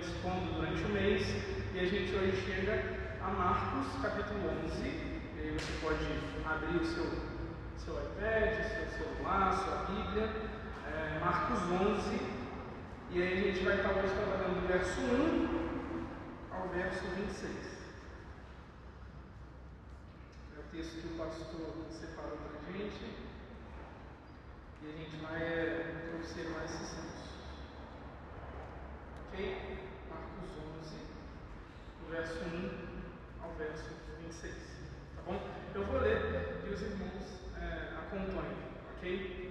expondo durante o mês, e a gente hoje chega a Marcos, capítulo 11, e aí você pode abrir o seu, seu iPad, seu celular, sua Bíblia, é, Marcos 11, e aí a gente vai estar hoje trabalhando do verso 1 ao verso 26. É o texto que o pastor separou para a gente. E a gente vai é, observar esses textos. Ok? Marcos 11, do verso 1 ao verso 26. Tá bom? Eu vou ler e os irmãos é, acompanhem. Ok?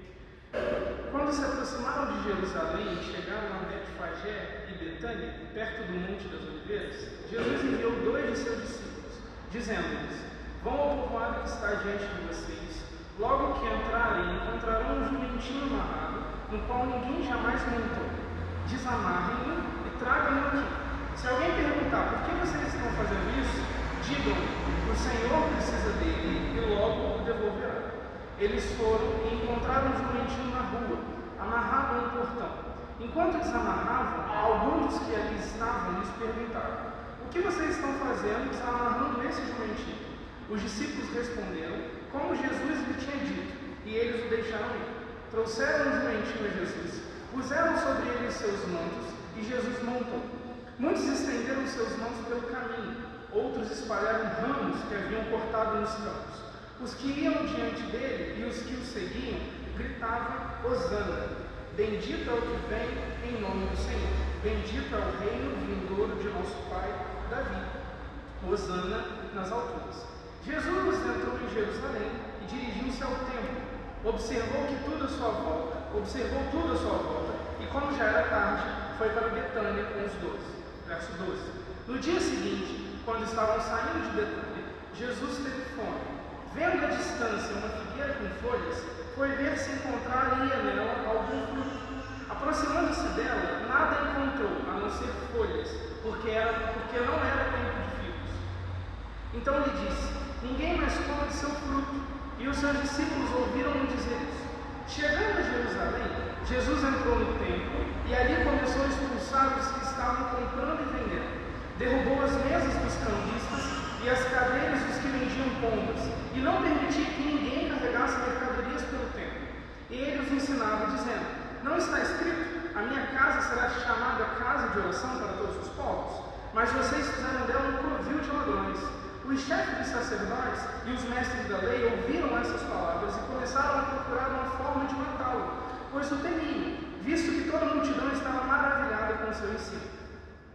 Quando se aproximaram de Jerusalém e chegaram a Betfagé e Betânia, perto do Monte das Oliveiras, Jesus enviou dois de seus discípulos, dizendo-lhes: Vão ao povoado que está diante de vocês. Logo que entrarem, encontrarão um jumentinho amarrado, no qual ninguém jamais montou. Desamarrem-no e tragam-no aqui. Se alguém perguntar por que vocês estão fazendo isso, digam: O Senhor precisa dele e logo o devolverá. Eles foram e encontraram um jumentinho na rua, amarrado a um portão. Enquanto desamarravam, alguns dos que ali estavam lhes perguntaram: O que vocês estão fazendo desamarrando esse jumentinho? Os discípulos responderam, como Jesus lhe tinha dito, e eles o deixaram ir. Trouxeram o jumentinho a Jesus, puseram sobre ele seus mantos, e Jesus montou. Muitos estenderam seus mãos pelo caminho, outros espalharam ramos que haviam cortado nos campos. Os que iam diante dele e os que o seguiam gritavam: Hosana! Bendito é o que vem em nome do Senhor. Bendito é o reino vindouro de nosso pai Davi. Hosana nas alturas. Jesus entrou em Jerusalém e dirigiu-se ao templo. Observou que tudo à sua volta, observou tudo à sua volta, e como já era tarde, foi para Betânia com os doze. Verso 12. No dia seguinte, quando estavam saindo de Betânia, Jesus teve fome. Vendo à distância uma figueira com folhas, foi ver se encontraria nela algum fruto. Aproximando-se dela, nada encontrou, a não ser folhas, porque, era, porque não era tempo de figos. Então lhe disse: Ninguém mais come seu fruto. E os seus discípulos ouviram-no dizer isso. Chegando a Jerusalém, Jesus entrou no templo e ali começou a expulsar os que estavam comprando e vendendo. Derrubou as mesas dos cambistas e as cadeiras dos que vendiam pombas, e não permitia que ninguém carregasse mercadorias pelo templo. Ele os ensinava, dizendo: Não está escrito, a minha casa será chamada casa de oração para todos os povos, mas vocês fizeram dela um covil de ladrões. Os chefes dos sacerdotes e os mestres da lei ouviram essas palavras e começaram a procurar uma forma de matá-lo, pois o temiam, visto que toda a multidão estava maravilhada seu ensino.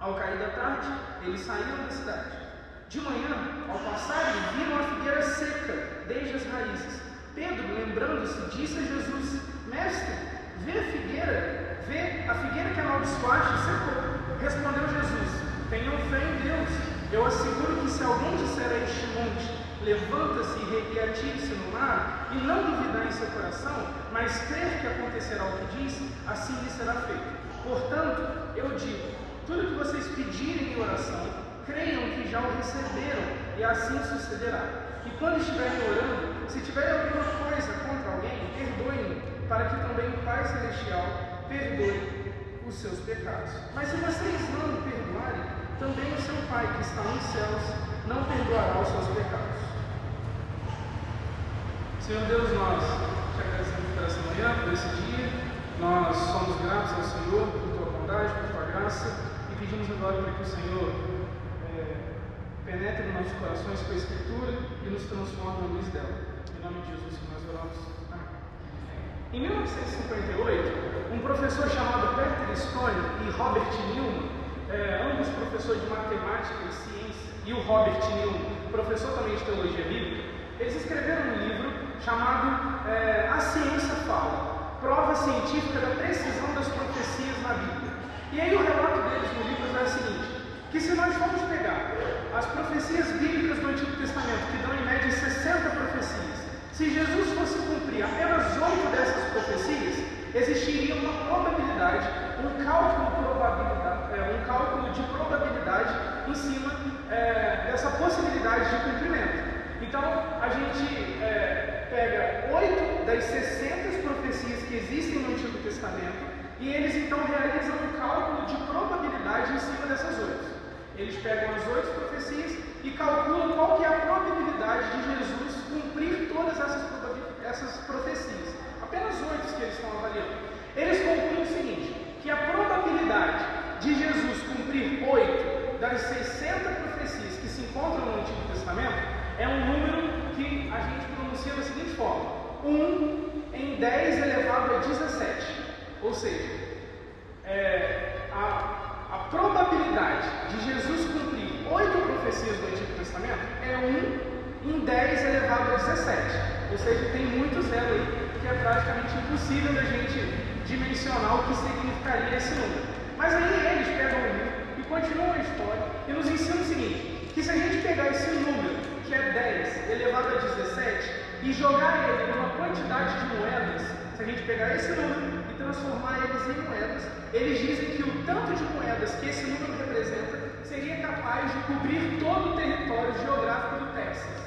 Ao cair da tarde, eles saíram da cidade. De manhã, ao passarem, viram a figueira seca, desde as raízes. Pedro, lembrando-se, disse a Jesus: Mestre, vê a figueira, vê a figueira que amaldiçoaste secou. Respondeu Jesus: Tenham fé em Deus. Eu asseguro que se alguém disser a este monte, levanta-se e atire-se no mar, e não duvidar em seu coração, mas crer que acontecerá o que diz, assim lhe será feito. Portanto, eu digo: tudo que vocês pedirem em oração, creiam que já o receberam, e assim sucederá. E quando estiverem orando, se tiverem alguma coisa contra alguém, perdoem-no, para que também o Pai Celestial perdoe os seus pecados. Mas se vocês não perdoarem, também o seu Pai que está nos céus não perdoará os seus pecados. Senhor Deus, nós te agradecemos por essa manhã, por esse dia. Nós somos gratos ao Senhor por tua bondade, por tua graça e pedimos agora para que o Senhor é, penetre nos nossos corações com a Escritura e nos transforme na luz dela. Em nome de Jesus que nós oramos. Amém. Em 1958, um professor chamado Peter Stone e Robert Newman é, ambos professor de matemática e ciência, e o Robert Newman, professor também de teologia bíblica, eles escreveram um livro chamado é, A Ciência Fala, prova científica da precisão das profecias na Bíblia. E aí o relato deles no livro é o seguinte, que se nós formos pegar as profecias bíblicas do Antigo Testamento, que dão em média 60 profecias, se Jesus fosse cumprir apenas oito dessas profecias, existiria uma probabilidade, um cálculo, probabilidade, é, um cálculo de probabilidade em cima é, dessa possibilidade de cumprimento. Então, a gente é, pega oito das 60 profecias que existem no Antigo Testamento e eles então realizam um cálculo de probabilidade em cima dessas oito. Eles pegam as oito profecias e calculam qual que é a probabilidade de Jesus cumprir todas essas, essas profecias. Apenas oito que eles estão avaliando. Eles concluem o seguinte, que a probabilidade de Jesus cumprir oito das 60 profecias que se encontram no Antigo Testamento é um número que a gente pronuncia da seguinte forma: 1 em 10 elevado a 17. Ou seja, é, a, a probabilidade de Jesus cumprir oito profecias do Antigo Testamento é 1 em 10 elevado a 17. Ou seja, tem muito zero aí, que é praticamente impossível da gente dimensionar o que significaria esse número. Mas aí eles pegam o livro e continuam a história e nos ensinam o seguinte: que se a gente pegar esse número, que é 10 elevado a 17, e jogar ele numa quantidade de moedas, se a gente pegar esse número e transformar eles em moedas, eles dizem que o tanto de moedas que esse número representa seria capaz de cobrir todo o território geográfico do Texas.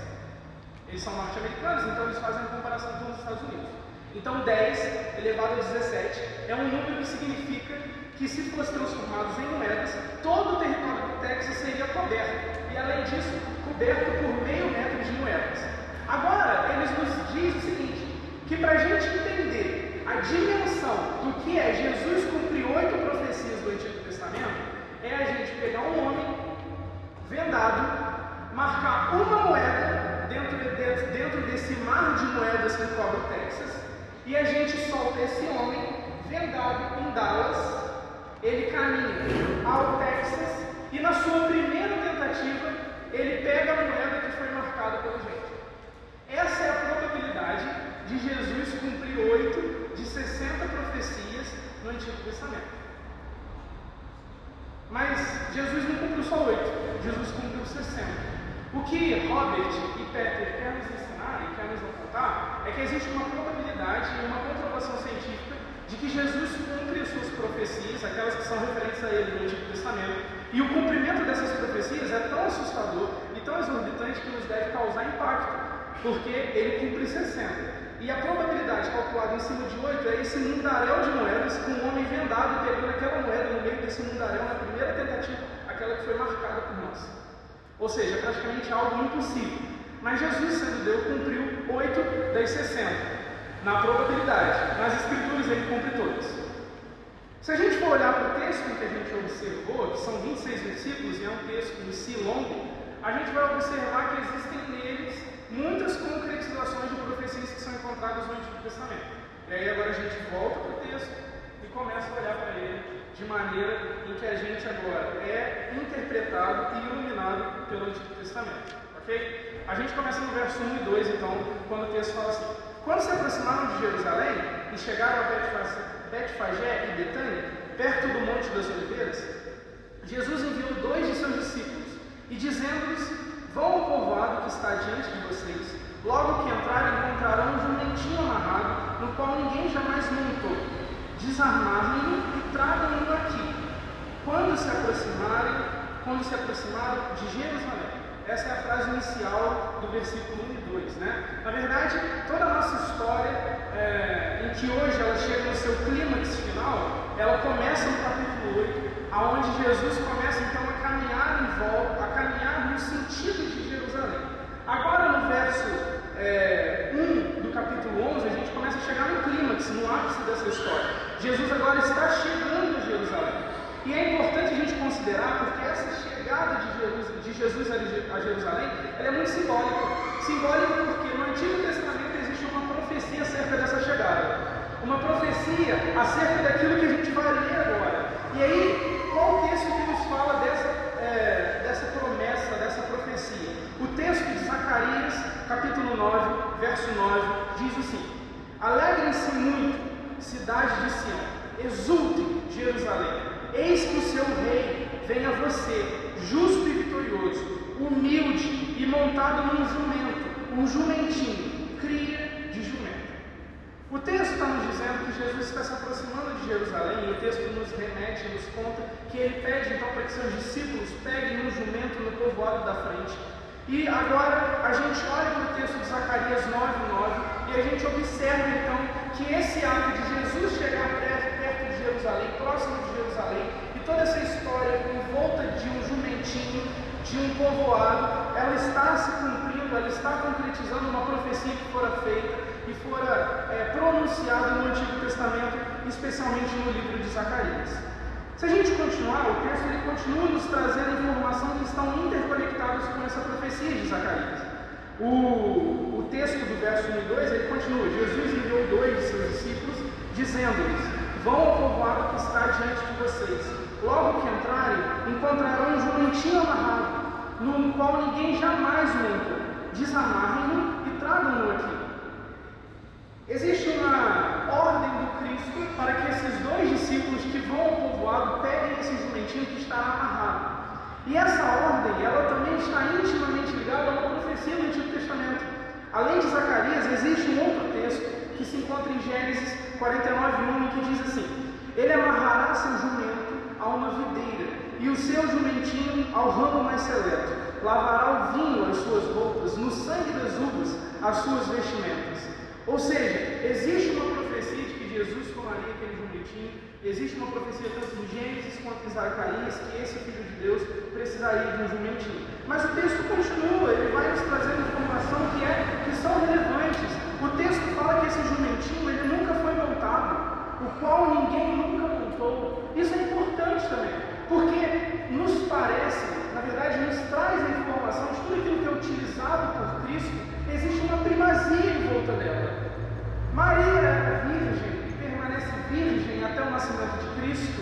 Eles são norte-americanos, então eles fazem a comparação com os Estados Unidos. Então 10 elevado a 17 é um número que significa que se fosse transformados em moedas, todo o território do Texas seria coberto. E além disso, coberto por meio metro de moedas. Agora, eles nos dizem o seguinte, que para a gente entender a dimensão do que é Jesus cumprir oito profecias do Antigo Testamento, é a gente pegar um homem vendado, marcar uma moeda dentro, de, dentro desse mar de moedas que cobre o Texas, e a gente solta esse homem vendado em Dallas, ele caminha ao Texas e na sua primeira tentativa ele pega a moeda que foi marcada pelo gente. Essa é a probabilidade de Jesus cumprir oito de 60 profecias no Antigo Testamento. Mas Jesus não cumpriu só oito, Jesus cumpriu 60. O que Robert e Peter querem nos ensinar e querem nos apontar é que existe uma probabilidade e uma comprovação científica de que Jesus cumpre as suas profecias, aquelas que são referentes a ele no Antigo Testamento. E o cumprimento dessas profecias é tão assustador e tão exorbitante que nos deve causar impacto, porque ele cumpre 60. E a probabilidade calculada em cima de 8 é esse mundaréu de moedas, com um homem vendado pegando aquela moeda no meio desse mundaréu na primeira tentativa, aquela que foi marcada por nós. Ou seja, praticamente algo impossível. Mas Jesus, sendo Deus, cumpriu 8 das 60, na probabilidade. Nas Escrituras ele cumpre todas. Se a gente for olhar para o texto que a gente observou, que são 26 versículos e é um texto em si longo, a gente vai observar que existem neles muitas concretizações de profecias que são encontradas no Antigo Testamento. E aí agora a gente volta para o texto e começa a olhar para ele de maneira em que a gente agora é interpretado e iluminado pelo Antigo Testamento. Ok? A gente começa no verso 1 e 2, então, quando o texto fala assim: Quando se aproximaram de Jerusalém e chegaram a Betfagé e Betânia, perto do Monte das Oliveiras, Jesus enviou dois de seus discípulos e dizendo-lhes: Vão ao povoado que está diante de vocês. Logo que entrarem, encontrarão um jumentinho amarrado, no qual ninguém jamais montou. Desarmarem-no e tragam-no aqui. Quando se aproximarem, quando se aproximaram de Jerusalém. Essa é a frase inicial do versículo 1 e 2. Né? Na verdade, toda a nossa história, é, em que hoje ela chega no seu clímax final, ela começa no capítulo 8, aonde Jesus começa então a caminhar em volta, a caminhar no sentido de Jerusalém. Agora no verso é, 1 do capítulo 11, a gente começa a chegar no clímax, no ápice dessa história. Jesus agora está chegando a Jerusalém. E é importante a gente considerar, porque essa chegada de de Jesus a Jerusalém é muito simbólica. Simbólica porque no Antigo Testamento existe uma profecia acerca dessa chegada. Uma profecia acerca daquilo que a gente vai ler agora. E aí, qual o texto que nos capítulo 9, verso 9, diz assim: Alegrem-se muito, cidade de Sião, exultem, Jerusalém, eis que o seu rei vem a você, justo e vitorioso, humilde e montado num jumento, um jumentinho, cria de jumento. O texto está nos dizendo que Jesus está se aproximando de Jerusalém, e o texto nos remete, nos conta que ele pede então para que seus discípulos peguem um jumento no povoado da frente e agora a gente olha para o texto de Zacarias 9,9 e a gente observa então que esse ato de Jesus chegar perto de Jerusalém, próximo de Jerusalém, e toda essa história em volta de um jumentinho, de um povoado, ela está se cumprindo, ela está concretizando uma profecia que fora feita e fora é, pronunciada no Antigo Testamento, especialmente no livro de Zacarias. Se a gente continuar, o texto ele continua nos trazendo informações que estão interconectadas com essa profecia de Zacarias. O, o texto do verso 1 e 2 ele continua: Jesus enviou dois de seus discípulos, dizendo-lhes: Vão ao povoado que está diante de vocês. Logo que entrarem, encontrarão um jumentinho amarrado, no qual ninguém jamais montou. Desamarrem-no e tragam-no aqui. Existe uma ordem do Cristo para que esses dois discípulos que vão ao povoado peguem esse jumentinho que está amarrado. E essa ordem, ela também está intimamente ligada a uma profecia do Antigo Testamento. Além de Zacarias, existe um outro texto que se encontra em Gênesis 49:1 que diz assim: Ele amarrará seu jumento a uma videira e o seu jumentinho ao ramo mais seleto. Lavará o vinho as suas roupas, no sangue das uvas as suas vestimentas. Ou seja, existe uma profecia de que Jesus tomaria aquele jumentinho, existe uma profecia tanto em Gênesis quanto em Zacarias que esse filho de Deus precisaria de um jumentinho. Mas o texto continua, ele vai nos trazendo informação que, é, que são relevantes. O texto fala que esse jumentinho ele nunca foi montado, o qual ninguém nunca montou. Isso é importante também, porque nos parece, na verdade, nos traz a informação de tudo aquilo que é utilizado por Cristo existe uma primazia em volta dela. Maria era virgem e permanece virgem até o nascimento de Cristo.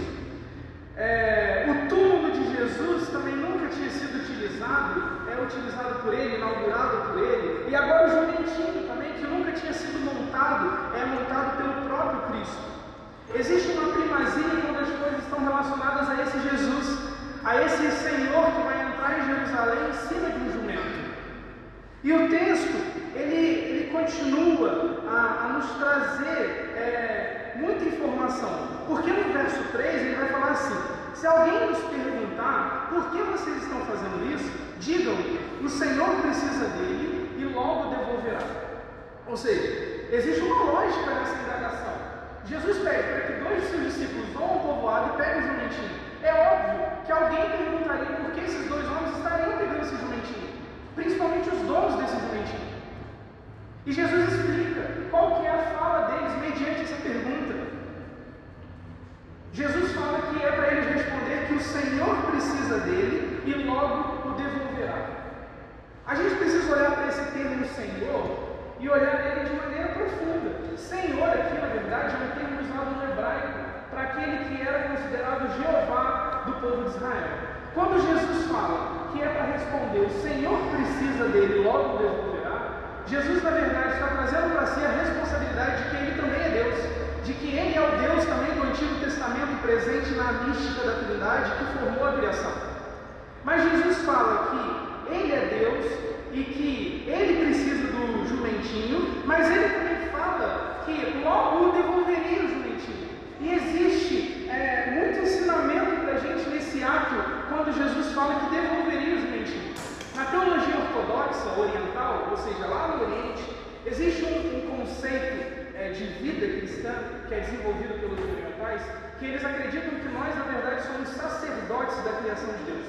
É, o túmulo de Jesus também nunca tinha sido utilizado, é utilizado por ele, inaugurado por ele. E agora o jumentinho também, que nunca tinha sido montado, é montado pelo próprio Cristo. Existe uma primazia quando as coisas estão relacionadas a esse Jesus, a esse Senhor que vai entrar em Jerusalém em cima de um jumento. E o texto, ele, ele continua a, a nos trazer é, muita informação. Porque no verso 3 ele vai falar assim: se alguém nos perguntar por que vocês estão fazendo isso, digam o Senhor precisa dele e logo devolverá. Ou seja, existe uma lógica nessa indagação. Jesus pede para que dois de seus discípulos vão ao povoado e peguem o jumentinho. É óbvio que alguém perguntaria por que esses dois homens estariam pegando esse jumentinho principalmente os donos desse jumentinho. E Jesus explica qual que é a fala deles mediante essa pergunta. Jesus fala que é para eles responder que o Senhor precisa dele e logo o devolverá. A gente precisa olhar para esse termo Senhor e olhar ele de maneira profunda. Senhor aqui, na verdade, é um termo usado no hebraico para aquele que era considerado Jeová do povo de Israel. Quando Jesus fala que é para responder, o Senhor precisa dele, logo devolverá, Jesus, na verdade, está trazendo para si a responsabilidade de que ele também é Deus, de que ele é o Deus também do Antigo Testamento presente na mística da Trindade que formou a criação. Mas Jesus fala que ele é Deus e que ele precisa do jumentinho, mas ele também fala que logo devolveria o jumentinho. E existe é, muito ensinamento para a gente nesse ato quando Jesus fala que devolveria mentiros. Na teologia ortodoxa oriental, ou seja, lá no Oriente, existe um, um conceito é, de vida cristã que é desenvolvido pelos orientais, que eles acreditam que nós, na verdade, somos sacerdotes da criação de Deus.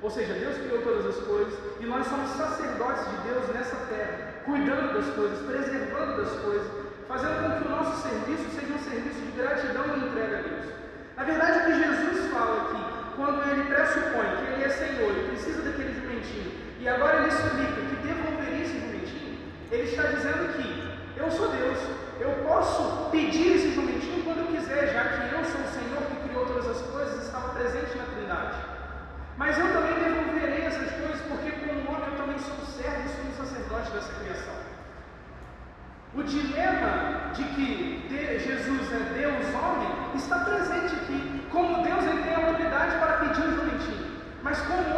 Ou seja, Deus criou todas as coisas e nós somos sacerdotes de Deus nessa terra, cuidando das coisas, preservando das coisas, fazendo com que o nosso serviço seja um serviço de gratidão e entrega a Deus. Na verdade, o que Jesus fala aqui quando ele pressupõe que ele é Senhor e precisa daquele jumentinho, e agora ele explica que devolveria esse jumentinho. Ele está dizendo que eu sou Deus, eu posso pedir esse jumentinho quando eu quiser, já que eu sou o Senhor que criou todas as coisas e estava presente na Trindade. Mas eu também devolverei essas coisas, porque como homem eu também sou servo e sou um sacerdote dessa criação. O dilema de que Jesus é Deus homem está presente aqui. Como Deus ele tem autoridade para pedir o jumentinho, mas como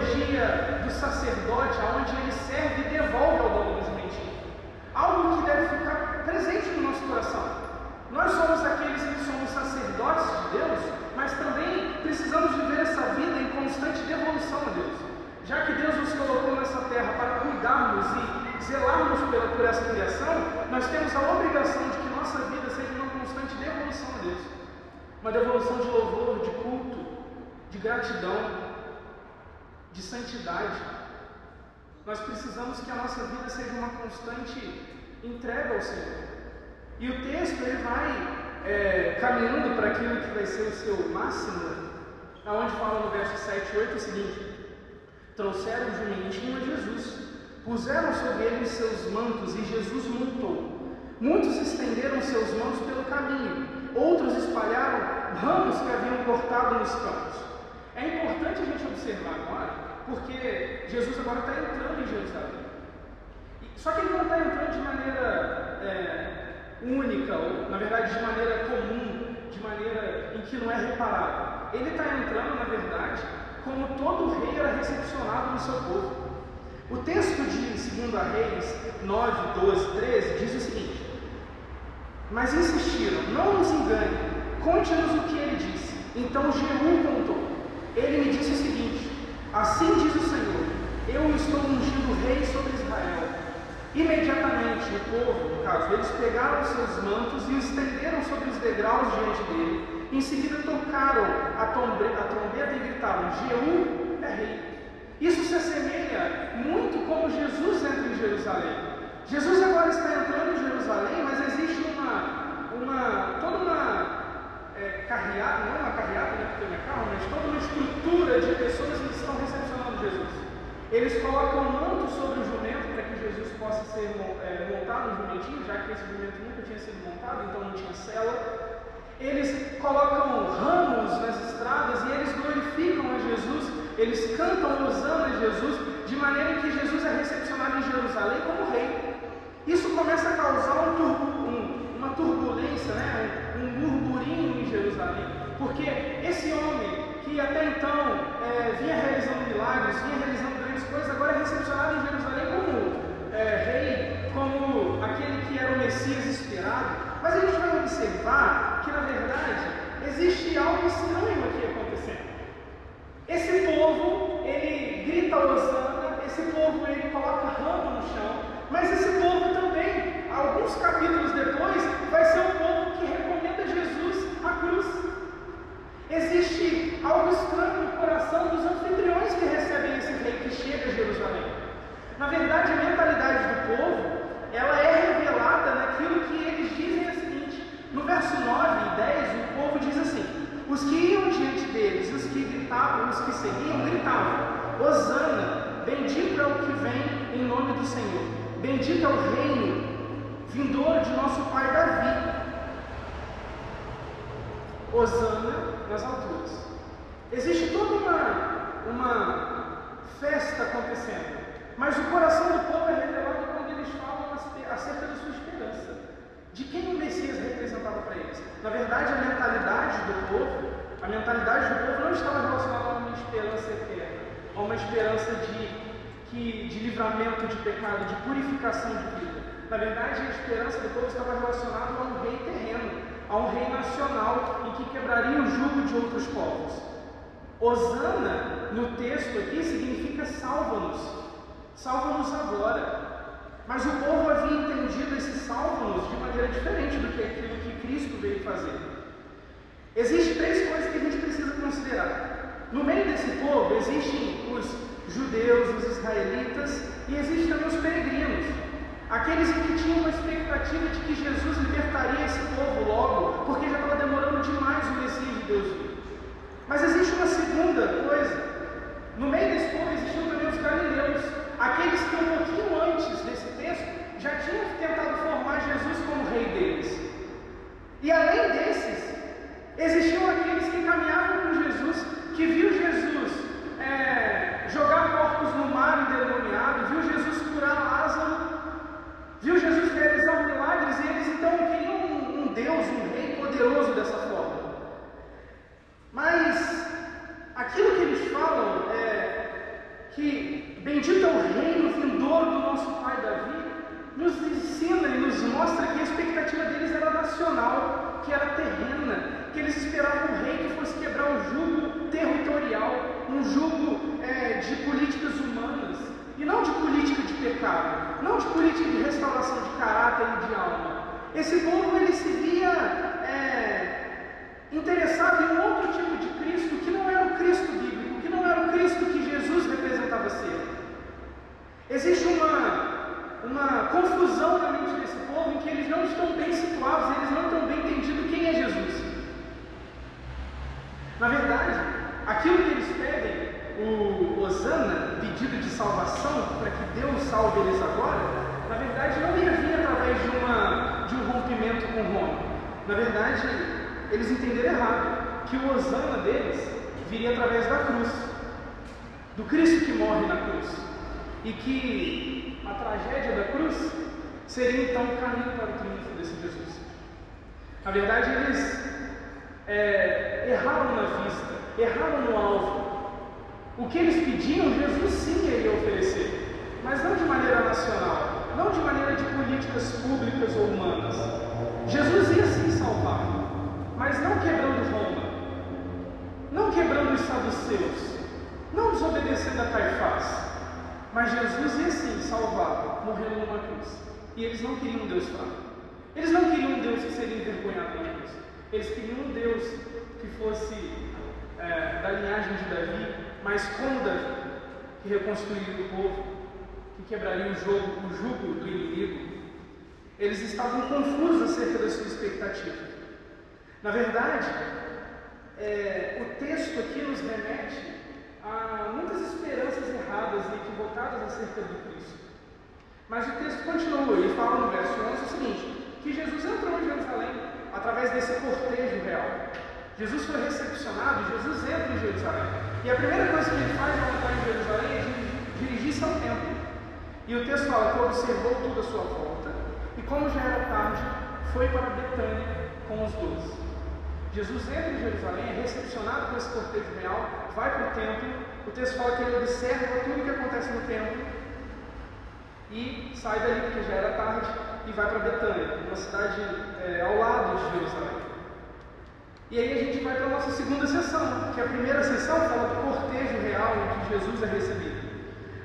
teologia do sacerdote, aonde ele serve e devolve ao dono dos mentiros. Algo que deve ficar presente no nosso coração. Nós somos aqueles que somos sacerdotes de Deus, mas também precisamos viver essa vida em constante devolução a Deus. Já que Deus nos colocou nessa terra para cuidarmos e zelarmos pela, por essa criação, nós temos a obrigação de que nossa vida seja uma constante devolução a Deus. Uma devolução de louvor, de culto, de gratidão, de santidade. Nós precisamos que a nossa vida seja uma constante entrega ao Senhor. E o texto ele vai é, caminhando para aquilo que vai ser o seu máximo, aonde fala no verso 7 e 8 o seguinte: Trouxeram o jumentinho a Jesus, puseram sobre ele seus mantos e Jesus montou. Muitos estenderam seus mantos pelo caminho, outros espalharam ramos que haviam cortado nos campos. É importante a gente observar agora, porque Jesus agora está entrando em Jerusalém. Só que ele não está entrando de maneira é, única, ou na verdade de maneira comum, de maneira em que não é reparado. Ele está entrando, na verdade, como todo rei era recepcionado no seu povo. O texto de 2 Reis 9, 12, 13 diz o seguinte: Mas insistiram, não nos engane, conte-nos o que ele disse. Então Jeú contou. Ele me disse o seguinte: Assim diz o Senhor, eu estou ungindo rei sobre Israel. Imediatamente o povo, no caso, eles pegaram seus mantos e estenderam sobre os degraus diante dele. Em seguida tocaram a, trombeta e gritaram: Jeú é rei. Isso se assemelha muito como Jesus entra em Jerusalém. Jesus agora está entrando em Jerusalém, mas existe uma, uma toda uma é, carreata, não uma carreata, né, porque não é carro, mas toda uma estrutura de pessoas que estão recepcionando Jesus. Eles colocam um manto sobre o jumento para que Jesus possa ser é, montado no jumentinho, já que esse jumento nunca tinha sido montado, então não tinha cela. Eles colocam ramos nas estradas e eles glorificam a Jesus, eles cantam Osana a Jesus, de maneira que Jesus é recepcionado em Jerusalém como rei. Isso começa a causar um, um, uma turbulência, né? um, um burburinho em Jerusalém, porque esse homem que até então é, vinha realizando milagres, vinha realizando grandes coisas, agora é recepcionado em Jerusalém como é, rei, como aquele que era o Messias esperado. Mas a gente vai observar que, na verdade, existe algo estranho aqui acontecendo. Esse povo, ele grita Osana, esse povo, ele coloca ramo no chão, mas esse povo também, alguns capítulos depois, vai ser o povo que recomenda Jesus à cruz. Existe algo estranho no coração dos anfitriões que recebem esse rei que chega a Jerusalém. Na verdade, a mentalidade do povo, ela é revelada naquilo que eles dizem é o seguinte. No verso 9 e 10, o povo diz assim: Os que iam diante deles, os que gritavam, os que seguiam, gritavam: Hosana, bendito é o que vem em nome do Senhor. Bendito é o reino vindouro de nosso pai Davi. Osana nas alturas. Existe toda uma, uma festa acontecendo, mas o coração do povo é revelado quando eles falam acerca da sua esperança, de quem o Messias representava para eles. Na verdade, a mentalidade do povo, a mentalidade do povo não estava relacionada a uma esperança eterna, a uma esperança de que, de livramento de pecado, de purificação de vida. Na verdade, a esperança do povo estava relacionada a um rei terreno, a um rei nacional em que quebraria o jugo de outros povos. Osana, no texto aqui, significa salva-nos, salva-nos agora. Mas o povo havia entendido esse salva-nos de maneira diferente do que aquilo que Cristo veio fazer. Existem três coisas que a gente precisa considerar. No meio desse povo existem os judeus, os israelitas, e existem também os peregrinos, aqueles que tinham uma expectativa de que Jesus libertaria esse povo logo, porque já estava demorando demais o Messias de Deus. Mas existe uma segunda coisa. No meio desse povo existiam também os galileus, aqueles que um pouquinho antes desse texto já tinham tentado formar Jesus como rei deles. E além desses, existiam aqueles que caminhavam com Jesus, que viu Jesus é, jogar corpos no mar endemoniado, viu Jesus curar Lázaro, viu Jesus realizar milagres e eles então queriam um, um Deus, um rei poderoso dessa forma. Mas aquilo que eles falam é que bendito é o reino vindouro do nosso pai Davi, nos ensina e nos mostra que a expectativa deles era nacional que era terrena, que eles esperavam um rei que fosse quebrar um jugo territorial, um jugo é, de políticas humanas, e não de política de pecado, não de política de restauração de caráter e de alma. Esse povo ele se via é, interessado em outro tipo de Cristo que não era o Cristo bíblico, que não era o Cristo que Jesus representava ser. Existe uma, uma confusão na mente desse povo em que eles não estão bem situados, eles não estão bem entendidos quem é Jesus. Na verdade, aquilo que eles pedem, o Osana, pedido de salvação, para que Deus salve eles agora, na verdade não ia vir através de, uma, de um rompimento com Roma. Na verdade, eles entenderam errado, que o Osana deles viria através da cruz, do Cristo que morre na cruz, e que a tragédia da cruz seria então o caminho para o triunfo desse Jesus. Na verdade, eles é, erraram na vista, erraram no alvo. O que eles pediam, Jesus sim iria oferecer, mas não de maneira nacional, não de maneira de políticas públicas ou humanas. Jesus ia sim salvar, mas não quebrando Roma, não quebrando os saduceus, não desobedecendo a Caifás, mas Jesus ia sim salvar, morrendo numa cruz. E eles não queriam um Deus fraco. Eles não queriam um Deus que seria envergonhado na cruz. Eles queriam um Deus que fosse é, da linhagem de Davi, mas como Davi, que reconstruiria o povo, que quebraria o, jogo, o jugo do inimigo. Eles estavam confusos acerca da sua expectativa. Na verdade, é, o texto aqui nos remete a muitas esperanças erradas e equivocadas acerca do Cristo. Mas o texto continua e fala no verso 11 o seguinte: que Jesus entrou em Jerusalém através desse cortejo real. Jesus foi recepcionado, Jesus entra em Jerusalém. E a primeira coisa que ele faz ao entrar em Jerusalém é dirigir-se ao templo. E o texto fala que observou tudo à sua volta, e como já era tarde, foi para Betânia com os doze. Jesus entra em Jerusalém, é recepcionado por esse cortejo real, vai para o templo. O texto fala que ele observa tudo o que acontece no templo e sai dali, porque já era tarde, e vai para Betânia, uma cidade é, ao lado de Jerusalém. E aí a gente vai para a nossa segunda sessão, que a primeira sessão fala do cortejo real em que Jesus é recebido.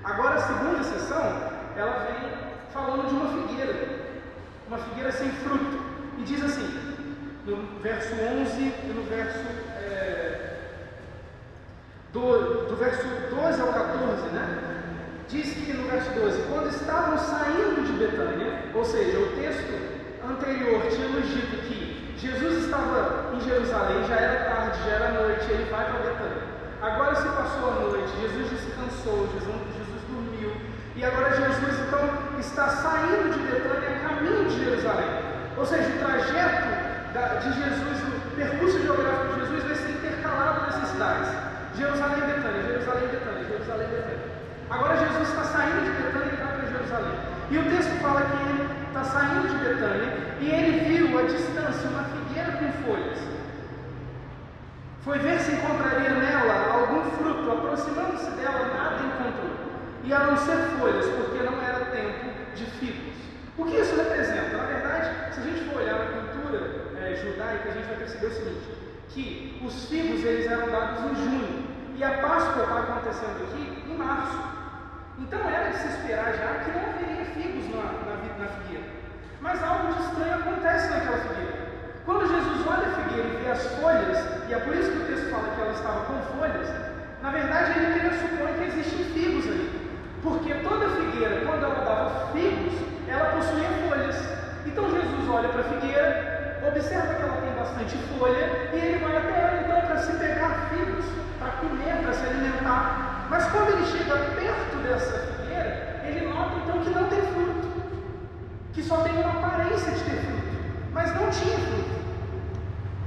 Agora a segunda sessão, ela vem falando de uma figueira, uma figueira sem fruto. E diz assim, no verso 11 e no verso. É, do, do verso 12 ao 14, né? diz que no verso 12, quando estavam saindo de Betânia, ou seja, o texto anterior tinha nos dito que Jesus estava em Jerusalém, já era tarde, já era noite, ele vai para Betânia. Agora se passou a noite, Jesus descansou, Jesus, Jesus dormiu, e agora Jesus então está saindo de Betânia, caminho de Jerusalém. Ou seja, o trajeto de Jesus, o percurso geográfico de Jesus vai ser intercalado nessas cidades. Jerusalém, Betânia, Jerusalém, Betânia, Jerusalém, Betânia. Agora Jesus está saindo de Betânia e vai para Jerusalém. E o texto fala que ele está saindo de Betânia e ele viu à distância uma figueira com folhas. Foi ver se encontraria nela algum fruto. Aproximando-se dela, nada encontrou. E a não ser folhas, porque não era tempo de figos. O que isso representa? Na verdade, se a gente for olhar na cultura é, judaica, a gente vai perceber o seguinte: que os figos eles eram dados em junho. E a Páscoa está acontecendo aqui em março. Então era de se esperar já que não haveria figos na, na, na. Mas algo de estranho acontece naquela figueira. Quando Jesus olha a figueira e vê as folhas, e é por isso que o texto fala que ela estava com folhas, na verdade ele pressupõe que existem figos ali. Porque toda figueira, quando ela dava figos, ela possuía folhas. Então Jesus olha para a figueira, observa que ela tem bastante folha, e ele vai até ela então para se pegar figos, para comer, para se alimentar. Mas quando ele chega perto dessa figueira, ele nota então que não tem fruto, que só tem uma aparência de ter fruto, mas não tinha fruto.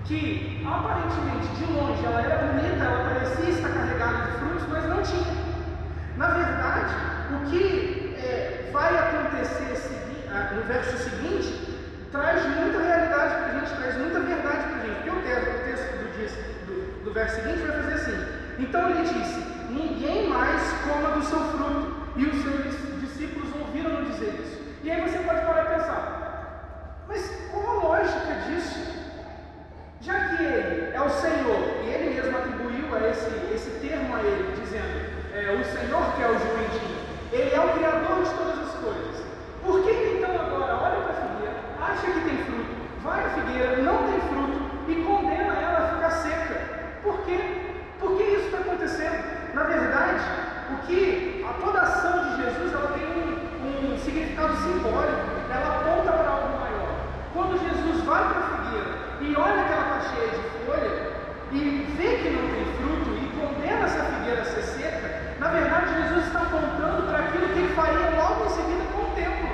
Que aparentemente de longe ela era bonita, ela parecia estar carregada de frutos, mas não tinha. Na verdade, o que é, vai acontecer ah, no verso seguinte traz muita realidade para a gente, traz muita verdade para a gente. Porque o texto, o texto do, dia, do, do verso seguinte vai fazer assim: Então ele disse ninguém mais coma do seu fruto. E os seus discípulos ouviram-no dizer isso. E aí você pode parar e pensar, mas qual a lógica disso, já que Ele é o Senhor, e Ele mesmo atribuiu esse, esse termo a Ele, dizendo, é, o Senhor que é o jumentinho, Ele é o Criador de todas as coisas. Por que então agora olha para a figueira, acha que tem fruto, vai à figueira, não tem fruto, e condena ela a ficar seca? Por quê? Por que isso está acontecendo? Na verdade, o que a toda ação de Jesus ela tem um, um significado simbólico, ela aponta para algo maior. Quando Jesus vai para a figueira e olha que ela está cheia de folha e vê que não tem fruto e condena essa figueira a ser seca, na verdade Jesus está apontando para aquilo que ele faria logo em seguida com o templo.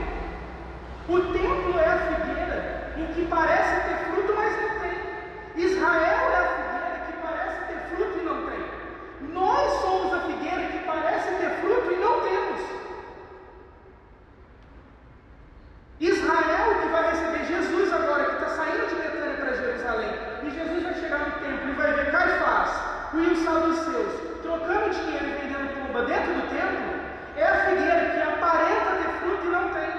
O templo é a figueira em que parece ter fruto, mas não tem. Israel é a figueira que parece ter fruto e não tem. Nós somos a figueira que parece ter fruto e não temos. Israel que vai receber Jesus agora, que está saindo de Betânia para Jerusalém, e Jesus vai chegar no templo e vai ver Caifás, o e os saduceus, trocando dinheiro e vendendo pomba dentro do templo, é a figueira que aparenta ter fruto e não tem.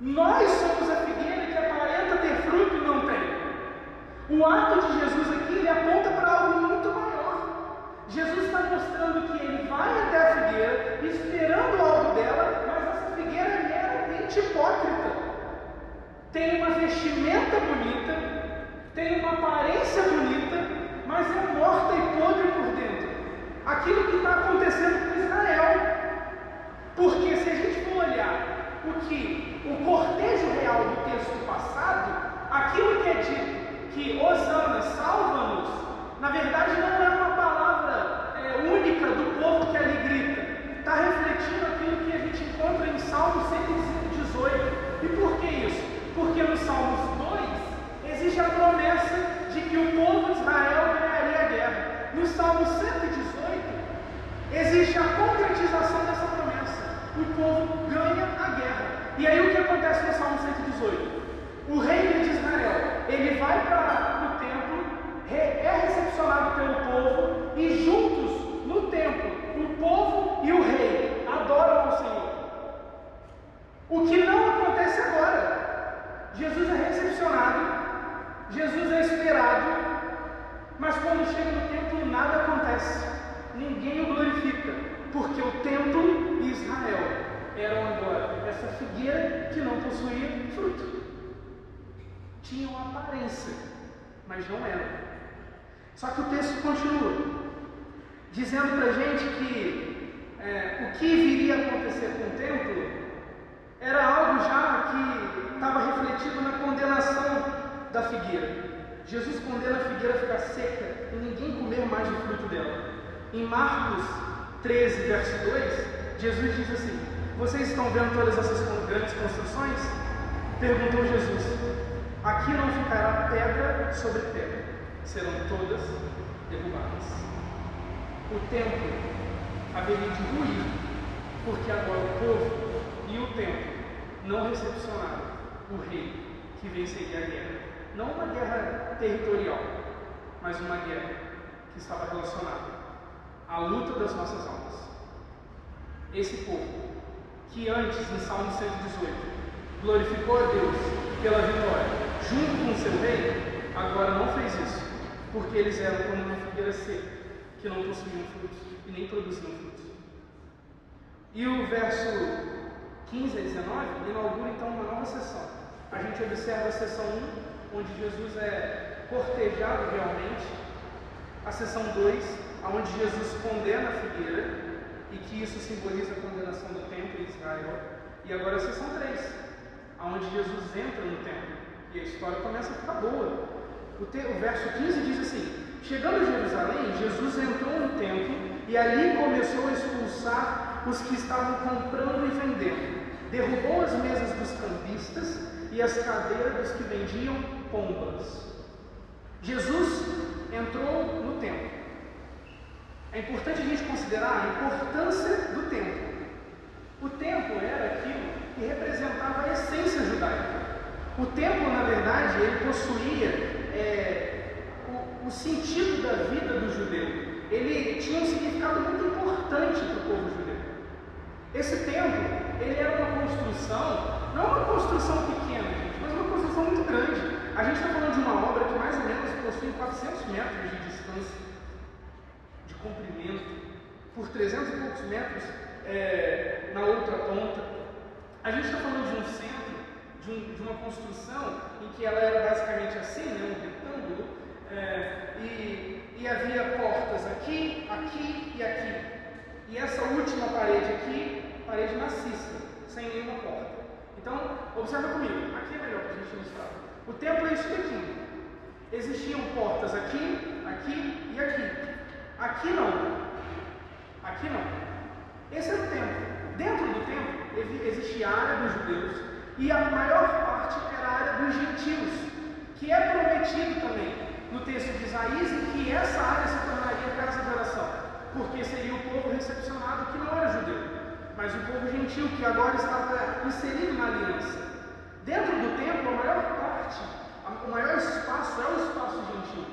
Nós somos a figueira que aparenta ter fruto e não tem. O ato de Jesus aqui ele aponta para algo muito maior. Jesus está mostrando que ele vai até a figueira, esperando algo dela, mas essa figueira é meramente hipócrita. Tem uma vestimenta bonita, tem uma aparência bonita, mas é morta e podre por dentro. Aquilo que está acontecendo com Israel. Porque se a gente for olhar o que o cortejo real do texto passado, aquilo que é dito que Osana salva-nos, na verdade não é uma palavra é, única do povo que ali grita, está refletindo aquilo que a gente encontra em Salmo 118. E por que isso? Porque no Salmos 2 existe a promessa de que o povo de Israel ganharia a guerra. No Salmo 118 existe a concretização dessa promessa. O povo ganha a guerra. E aí o que acontece no Salmo 118? O rei de Israel, ele vai para o templo, é recepcionado pelo povo e juntos no templo, o povo e o rei adoram ao Senhor. O que não acontece agora. Jesus é recepcionado, Jesus é esperado, mas quando chega no templo nada acontece. Ninguém o glorifica, porque o templo e Israel eram agora essa figueira que não possuía fruto. Tinham aparência, mas não eram. Só que o texto continua, dizendo para a gente que é, o que viria a acontecer com o templo era algo já que estava refletido na condenação da figueira. Jesus condena a figueira a ficar seca e ninguém comer mais do fruto dela. Em Marcos 13, verso 2, Jesus diz assim: Vocês estão vendo todas essas grandes construções? Perguntou Jesus: Aqui não ficará pedra sobre pedra, serão todas derrubadas. O templo haveria de ruir, porque agora o povo e o templo não recepcionaram o rei que venceria a guerra. Não uma guerra territorial, mas uma guerra que estava relacionada à luta das nossas almas. Esse povo, que antes, em Salmo 118, glorificou a Deus pela vitória, junto com seu rei, agora não fez isso, porque eles eram como uma figueira seca, que não possuíam frutos e nem produziam frutos. E o verso 15 a 19 inaugura então uma nova sessão. A gente observa a sessão 1, onde Jesus é cortejado realmente, a sessão 2, onde Jesus condena a figueira, e que isso simboliza a condenação do templo em Israel, e agora a sessão 3, onde Jesus entra no templo, e a história começa a ficar boa. O, te, o verso 15 diz assim: Chegando a Jerusalém, Jesus entrou no templo e ali começou a expulsar os que estavam comprando e vendendo. Derrubou as mesas dos cambistas e as cadeiras dos que vendiam pombas. Jesus entrou no templo. É importante a gente considerar a importância do templo. O templo era aquilo que representava a essência judaica. O templo, na verdade, ele possuía é, o, o, sentido da vida do judeu. Ele tinha um significado muito importante para o povo judeu. Esse templo, ele era uma construção, não uma construção pequena, gente, mas uma construção muito grande. A gente está falando de uma obra que mais ou menos possui 400 metros de distância, de comprimento, por 300 e poucos metros é, na outra ponta. A gente está falando de um centro de, um, de, uma construção em que ela era basicamente assim, né, um retângulo, é, e, e havia portas aqui, aqui e aqui. E essa última parede aqui, parede maciça, sem nenhuma porta. Então, observa comigo, aqui é melhor para a gente ilustrar. O templo é isso daqui. Existiam portas aqui, aqui e aqui. Aqui não. Aqui não. Esse é o templo. Dentro do templo existia a área dos judeus e a maior parte era a área dos gentios, que é prometido também no texto de Isaías que essa área se tornaria casa de oração, porque seria o povo recepcionado que não era judeu, mas o povo gentil que agora estava inserido na aliança. Dentro do templo, a maior parte, o maior espaço é o espaço gentil.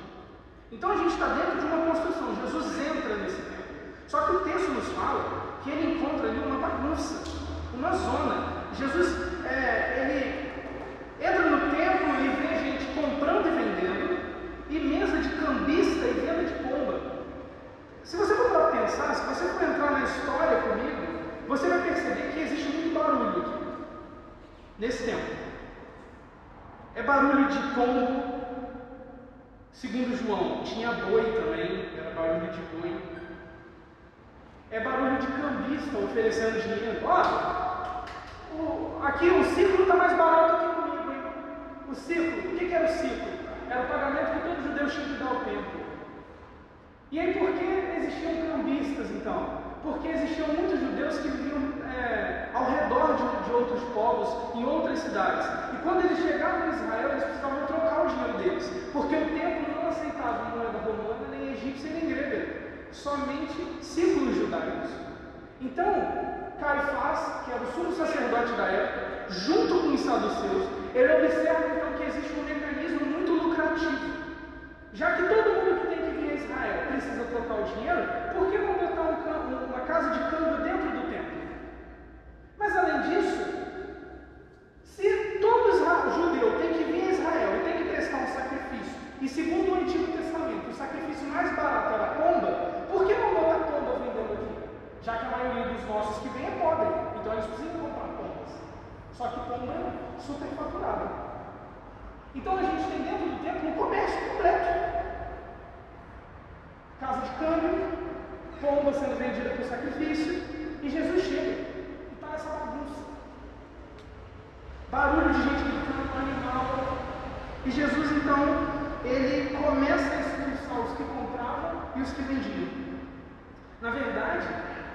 Então a gente está dentro de uma construção. Jesus entra nesse templo. Só que o texto nos fala que ele encontra ali uma bagunça, uma zona. Jesus, é, ele entra no templo e vê gente comprando e vendendo, e mesa de cambista e venda de pomba. Se você for para pensar, se você for entrar na história comigo, você vai perceber que existe muito barulho aqui, nesse tempo. É barulho de pombo, segundo João, tinha boi também, era barulho de boi. É barulho de cambista oferecendo dinheiro. Ó, aqui o ciclo está mais barato que comigo, hein? O ciclo, o que, que era o ciclo? Era o pagamento que todo judeu tinha que dar ao templo. E aí por que existiam cambistas então? Porque existiam muitos judeus que viviam é, ao redor de, de, outros povos, em outras cidades. E quando eles chegavam em Israel, eles precisavam trocar o dinheiro deles, porque o templo não aceitava moeda romana, nem egípcia, nem grega, somente símbolos judaicos. Então, Caifás, que era o sumo sacerdote da época, junto com os saduceus, ele observa então que existe um mecanismo muito lucrativo. Já que todo mundo que tem que vir a Israel precisa trocar o dinheiro, por que não botar um, uma casa de câmbio dentro do templo? Mas além disso, se todo judeu tem que vir a Israel e tem que prestar um sacrifício, e segundo o Antigo Testamento, o sacrifício mais barato era a pomba, por que não botar pomba vendendo aqui? Já que a maioria dos nossos que vem é pobre, então eles precisam comprar pombas. Só que pomba é super faturada. Então a gente tem dentro do templo um comércio completo. Casa de câmbio, pomba sendo vendida por sacrifício, e Jesus chega e está essa bagunça. Barulho de gente gritando, animal. E Jesus então, ele começa a expulsar os que compravam e os que vendiam. Na verdade,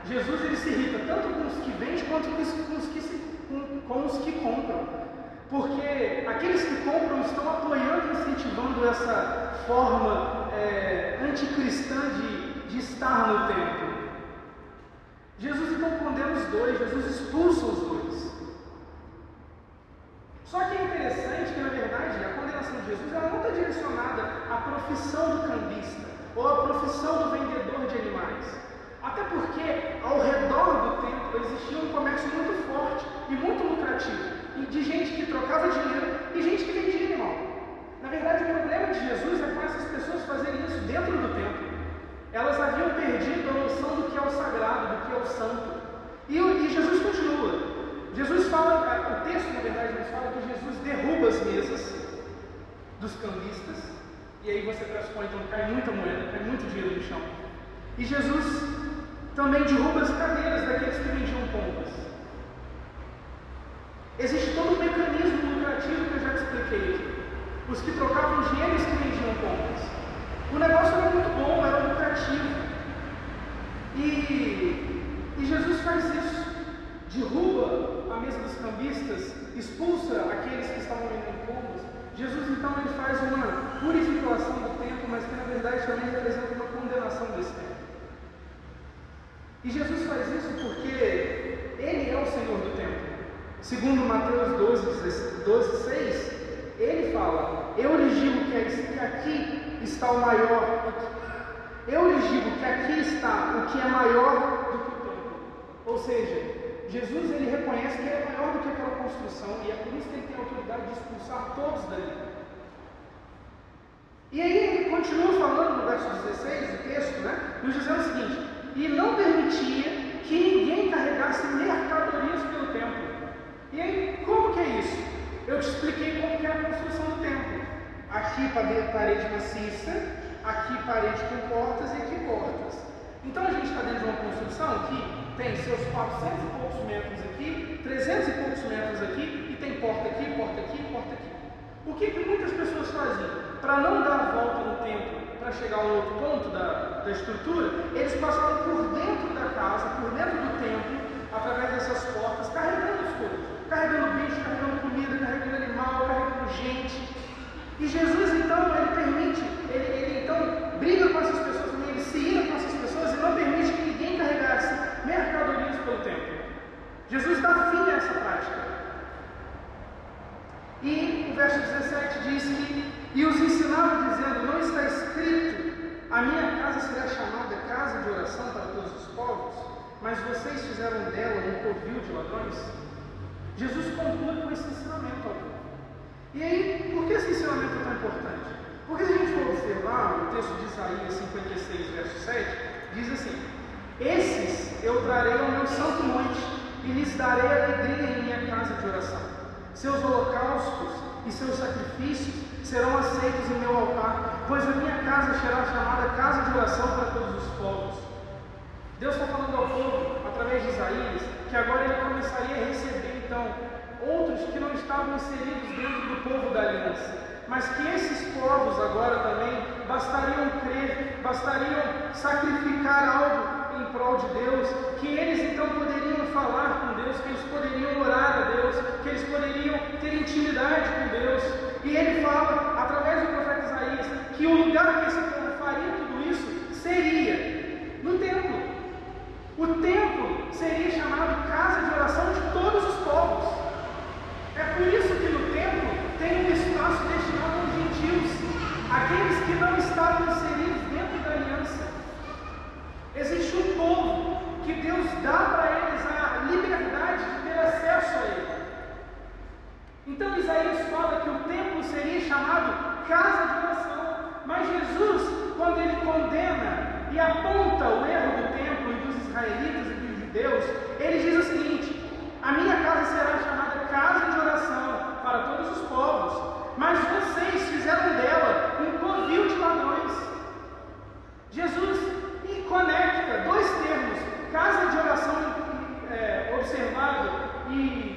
Jesus ele se irrita tanto com os que vendem quanto com os que, se, com, com os que compram. Porque aqueles que compram estão apoiando e incentivando essa forma é, anticristã de, de estar no templo. Jesus então condena os dois, Jesus expulsa os dois. Só que é interessante que, na verdade, a condenação de Jesus ela não está direcionada à profissão do cambista ou à profissão do vendedor de animais. Até porque ao redor do templo existia um comércio muito forte e muito lucrativo de gente que trocava dinheiro e gente que vendia animal. Na verdade, o problema de Jesus é com essas pessoas fazerem isso dentro do templo. Elas haviam perdido a noção do que é o sagrado, do que é o santo. E, e Jesus continua. Jesus fala, o texto na verdade nos fala que Jesus derruba as mesas dos cambistas, e aí você pressupõe, então cai muita moeda, cai muito dinheiro no chão. E Jesus também derruba as cadeiras daqueles que vendiam pombas. Existe todo um mecanismo lucrativo que eu já te expliquei. Os que trocavam dinheiro que vendiam pombas. O negócio era muito bom, era lucrativo. E, e Jesus faz isso. Derruba a mesa dos cambistas, expulsa aqueles que estavam vendendo pombas. Jesus então ele faz uma purificação do templo, mas que na verdade também representa uma condenação desse tempo. E Jesus faz isso porque Ele é o Senhor do templo. Segundo Mateus 12, 12 6, ele fala: Eu lhes digo que aqui está o maior, eu lhes digo que aqui está o que é maior do que o templo. Ou seja, Jesus ele reconhece que ele é maior do que aquela construção e é por isso que ele tem a autoridade de expulsar todos dali. E aí ele continua falando no verso 16 do texto, né? Nos dizendo o seguinte: e não permitia que ninguém carregasse mercadorias pelo templo. E aí, como que é isso? Eu te expliquei como que é a construção do templo. Aqui parede maciça, aqui parede com portas e aqui portas. Então a gente está dentro de uma construção que tem seus 400 e poucos metros aqui, 300 e poucos metros aqui, e tem porta aqui, porta aqui, porta aqui. O que, que muitas pessoas faziam? Para não dar a volta no templo, para chegar a um outro ponto da, da estrutura, eles passavam por dentro da casa, por dentro do templo, através dessas portas, carregando as coisas. Carregando bicho, carregando comida, carregando animal, carregando gente. E Jesus então, ele permite, ele, ele então briga com essas pessoas também, ele se ira com essas pessoas e não permite que ninguém carregasse mercadorias pelo templo. Jesus dá fim a essa prática. E o verso 17 diz que, e os ensinava dizendo, não está escrito, a minha casa será chamada casa de oração para todos os povos, mas vocês fizeram dela um covil de ladrões. Jesus conclui com esse ensinamento ao. E aí, por que esse ensinamento é tão importante? Porque se a gente for observar o texto de Isaías 56, verso 7, diz assim: Esses eu trarei ao meu santo monte e lhes darei alegria em minha casa de oração. Seus holocaustos e seus sacrifícios serão aceitos em meu altar, pois a minha casa será chamada casa de oração para todos os povos. Deus está falando ao povo, através de Isaías, que agora ele começaria a receber então outros que não estavam inseridos dentro do povo da aliança, mas que esses povos agora também bastariam crer, bastariam sacrificar algo em prol de Deus, que eles então poderiam falar com Deus, que eles poderiam orar a Deus, que eles poderiam ter intimidade com Deus. E ele fala, através do profeta Isaías, que o lugar que esse povo faria tudo isso seria no templo. O templo seria chamado casa de oração de todos os povos. É por isso que no templo tem um espaço destinado aos gentios, aqueles que não estavam inseridos dentro da aliança. Existe um povo que Deus dá para eles a liberdade de ter acesso a ele. Então Isaías fala que o templo seria chamado casa de oração, mas Jesus, quando ele condena e aponta o erro do templo e dos israelitas e dos judeus, ele diz o seguinte: a minha casa será chamada casa de oração para todos os povos, mas vocês fizeram dela um covil de ladrões. Jesus conecta dois termos, casa de oração é, observado e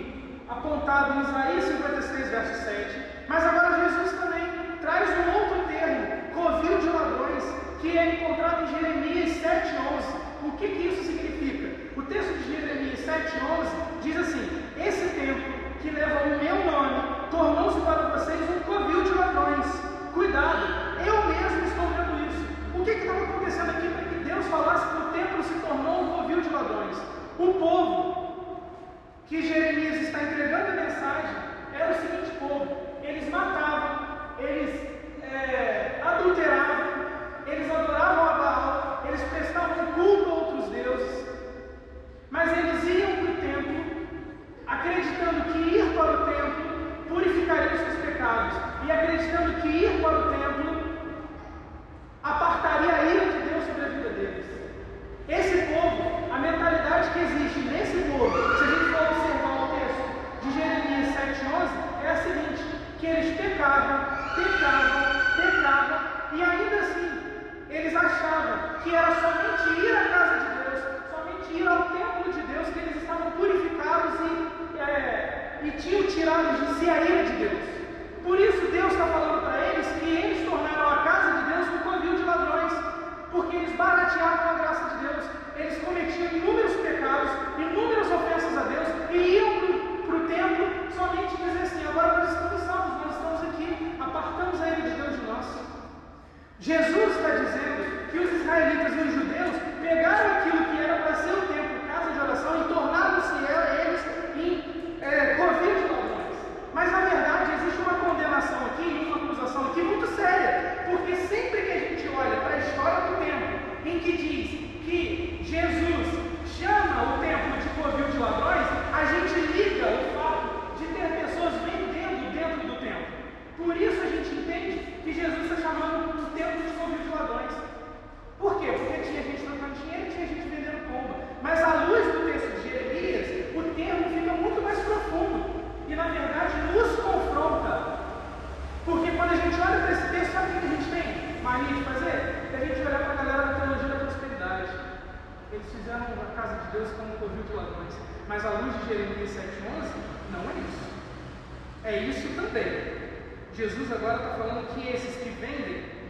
apontado em Isaías 56, verso 7, mas agora Jesus também traz um outro termo, covil de ladrões, que é encontrado em Jeremias 7,11. O que, que isso significa? O texto de Jeremias 7,11 diz assim: Esse templo que leva o meu nome tornou-se para vocês um covil de ladrões. Cuidado, eu mesmo estou vendo isso. O que estava acontecendo aqui para que Deus falasse que o templo se tornou um covil de ladrões? O povo que Jeremias está entregando a mensagem era o seguinte povo: eles matavam, eles é, adulteravam,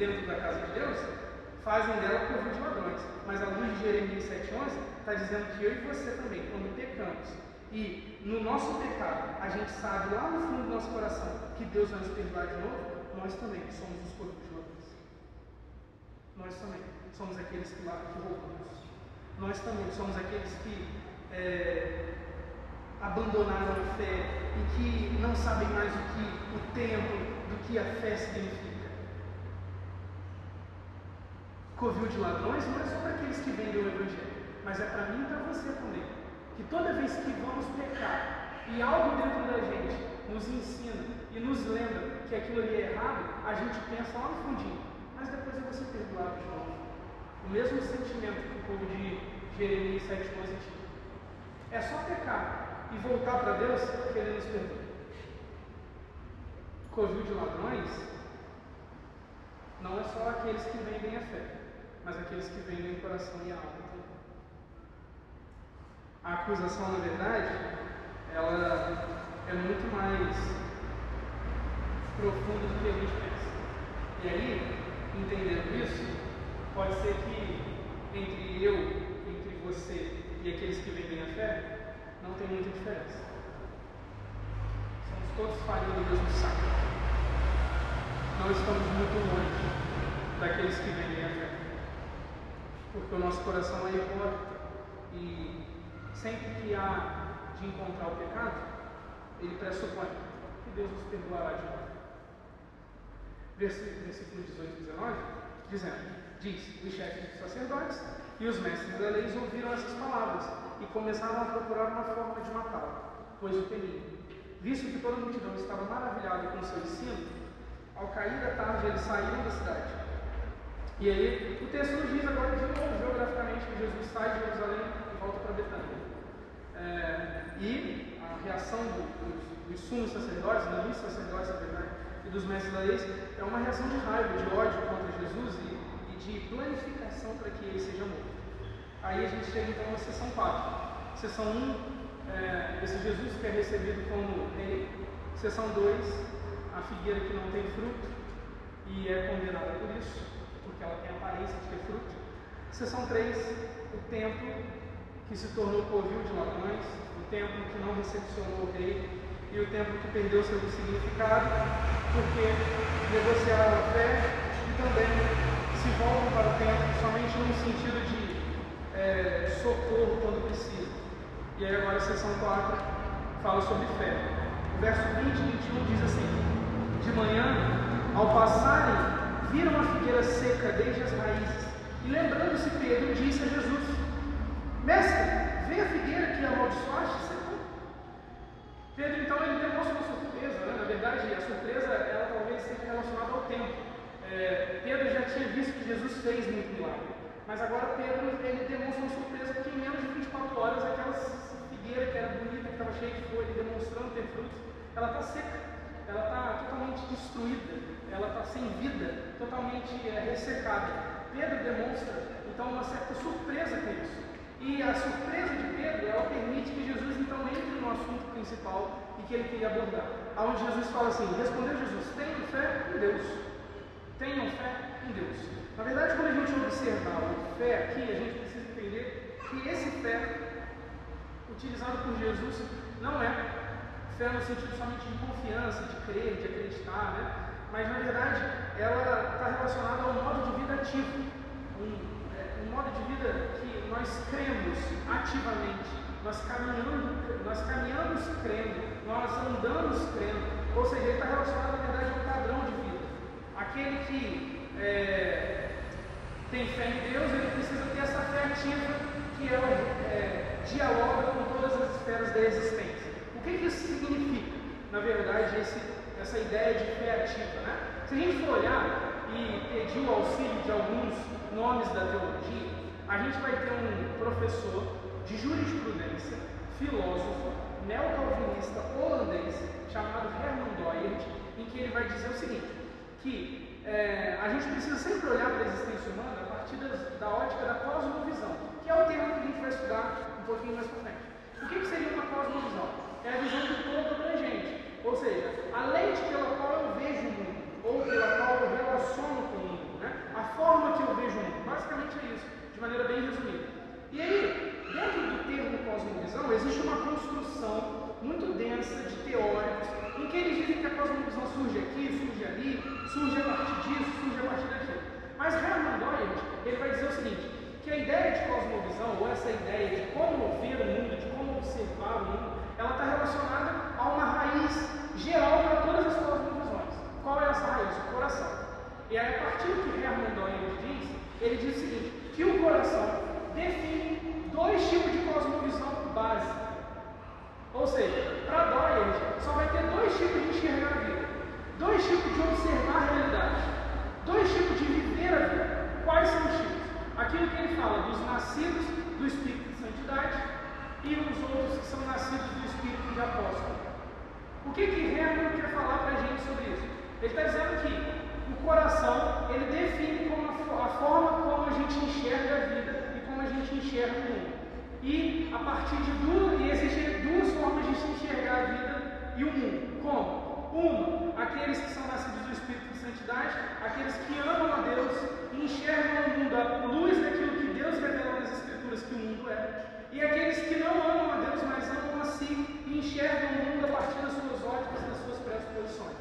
dentro da casa de Deus fazem dela covil de ladrões. Mas a luz de Jeremias 7,11 está dizendo que eu e você também, quando pecamos, e no nosso pecado a gente sabe lá no fundo do nosso coração que Deus vai nos perdoar de novo, nós também somos os corpos de ladrões. Nós também somos aqueles que, lá, que roubamos. Nós também somos aqueles que é, abandonaram a fé e que não sabem mais o que o tempo, do que a fé significa. Covil de ladrões não é só para aqueles que vendem o Evangelho, mas é para mim e para você também. Que toda vez que vamos pecar e algo dentro da gente nos ensina e nos lembra que aquilo ali é errado, a gente pensa lá no fundinho, mas depois eu vou ser perdoado de novo. O mesmo sentimento que o povo de Jeremias 7,11 tinha. É só pecar e voltar para Deus que Ele nos. Covil de ladrões não é só aqueles que vendem a fé, mas aqueles que vendem coração e alma. A acusação, na verdade, ela é muito mais profunda do que a gente pensa. E aí, entendendo isso, pode ser que entre eu, entre você e aqueles que vendem a fé, não tem muita diferença. Somos todos farinha do mesmo saco. Não estamos muito longe daqueles que vendem. Porque o nosso coração é hipócrita. E sempre que há de encontrar o pecado, ele pressupõe que Deus nos perdoará de novo. Versículo 18 e 19, dizendo, diz, os chefes dos sacerdotes e os mestres da lei ouviram essas palavras e começaram a procurar uma forma de matá-lo, pois o temiam. Visto que toda a multidão estava maravilhada com seu ensino, ao cair da tarde eles saíram da cidade. E aí, o texto nos diz agora de novo, geograficamente, que Jesus sai de Jerusalém e volta para Betânia. É, e a reação do, dos, sumos sacerdotes, dos sacerdotes, na verdade, e dos mestres da lei, é uma reação de raiva, de ódio contra Jesus e, e de planificação para que ele seja morto. Aí a gente chega então na sessão 4. Sessão 1, é, esse Jesus que é recebido como rei. Sessão 2, a figueira que não tem fruto e é condenada por isso, porque ela tem aparência de ter fruto. Sessão 3, o templo que se tornou covil de ladrões, o templo que não recepcionou o rei e o templo que perdeu seu significado, porque negociaram a fé e também se voltam para o templo somente no sentido de é, socorro quando precisa. E aí agora a seção 4 fala sobre fé. O verso 20 e 21 diz assim: De manhã, ao passarem, viram a figueira seca desde as raízes, e lembrando-se Pedro, disse a Jesus: Mestre, vê a figueira que amaldiçoaste secou. Pedro então ele demonstra uma surpresa, né? na verdade a surpresa ela talvez seja relacionada ao tempo. É, Pedro já tinha visto que Jesus fez muito milagre. Mas agora Pedro ele demonstra uma surpresa porque em menos de 24 horas aquela figueira que era bonita, que estava cheia de folha, demonstrando ter frutos, ela está seca, ela está totalmente destruída, ela está sem vida, totalmente é, ressecada. Pedro demonstra então uma certa surpresa com isso. E a surpresa de Pedro, ela permite que Jesus então entre no assunto principal e que ele queria abordar. Aonde Jesus fala assim, respondeu Jesus, tenham fé em Deus. Tenham fé em Deus. Na verdade, quando a gente observar o fé aqui, a gente precisa entender que esse fé, utilizado por Jesus, não é fé no sentido somente de confiança, de crer, de acreditar, né? Mas na verdade ela está relacionada ao modo de vida ativo, um, é, um modo de vida que nós cremos ativamente, nós caminhamos, nós caminhamos crendo, nós andamos crendo, ou seja, ele está relacionado na verdade ao padrão de vida, aquele que é, tem fé em Deus, ele precisa ter essa fé ativa que ela é, dialoga com todas as esferas da existência. O que isso significa? Na verdade, esse, essa ideia de fé ativa. Né? Se a gente for olhar e pedir o auxílio de alguns nomes da teologia, a gente vai ter um professor de jurisprudência, filósofo, neocalvinista holandês, chamado Herman Doyert, em que ele vai dizer o seguinte, que é, a gente precisa sempre olhar para a existência humana a partir das, da ótica da cosmovisão, que é o termo que a gente vai estudar um pouquinho mais para frente. O que, que seria uma cosmovisão? É a visão do todo abrangente, ou seja, a lente pela qual eu vejo o mundo, ou pela qual eu relaciono com o mundo, né? a forma que eu vejo o mundo. Basicamente é isso, de maneira bem resumida. E aí, dentro do termo cosmovisão, existe uma construção muito densa de teóricos em que eles dizem que a cosmovisão surge aqui, surge ali, surge a partir disso, surge a partir daquilo. Mas Hermann Doyle, ele vai dizer o seguinte, que a ideia de cosmovisão, ou essa ideia de como ver o mundo, de como observar o mundo, ela está relacionada a uma raiz geral para todas as cosmovisões. Qual é essa raiz? O coração. E aí, a partir do que Hermann Doyle diz, ele diz o seguinte, que o coração define dois tipos de cosmovisão básica. Ou seja, para Doyle, só vai ter dois tipos de enxergar a vida, dois tipos de observar a realidade, dois tipos de viver a vida. Quais são os tipos? Aquilo que ele fala dos nascidos do Espírito de Santidade e os outros que são nascidos do Espírito de Apóstolo. O que que Herman quer falar para a gente sobre isso? Ele está dizendo que o coração ele define a, a forma como a gente enxerga a vida e como a gente enxerga o mundo. E a partir de duas, e existem duas formas de se enxergar a vida e o mundo. Como? Uma, aqueles que são nascidos do Espírito de Santidade, aqueles que amam a Deus e enxergam o mundo à luz daquilo que Deus revelou nas Escrituras que o mundo é. E aqueles que não amam a Deus, mas amam a si e enxergam o mundo a partir das suas óticas e das suas pressuposições.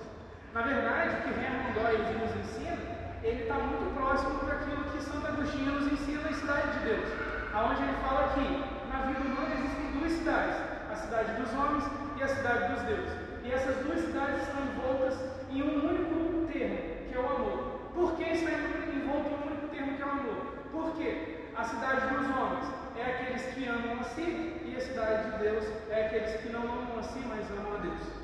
Na verdade, o que Hermann Doyle nos ensina, ele está muito próximo daquilo que Santo Agostinho nos ensina na Cidade de Deus onde ele fala que na vida humana existem duas cidades, a cidade dos homens e a cidade dos deuses. E essas duas cidades estão envoltas em um único termo, que é o amor. Por que está envolto em um único termo, que é o amor? Porque a cidade dos homens é aqueles que amam a si, e a cidade de Deus é aqueles que não amam a si, mas amam a Deus.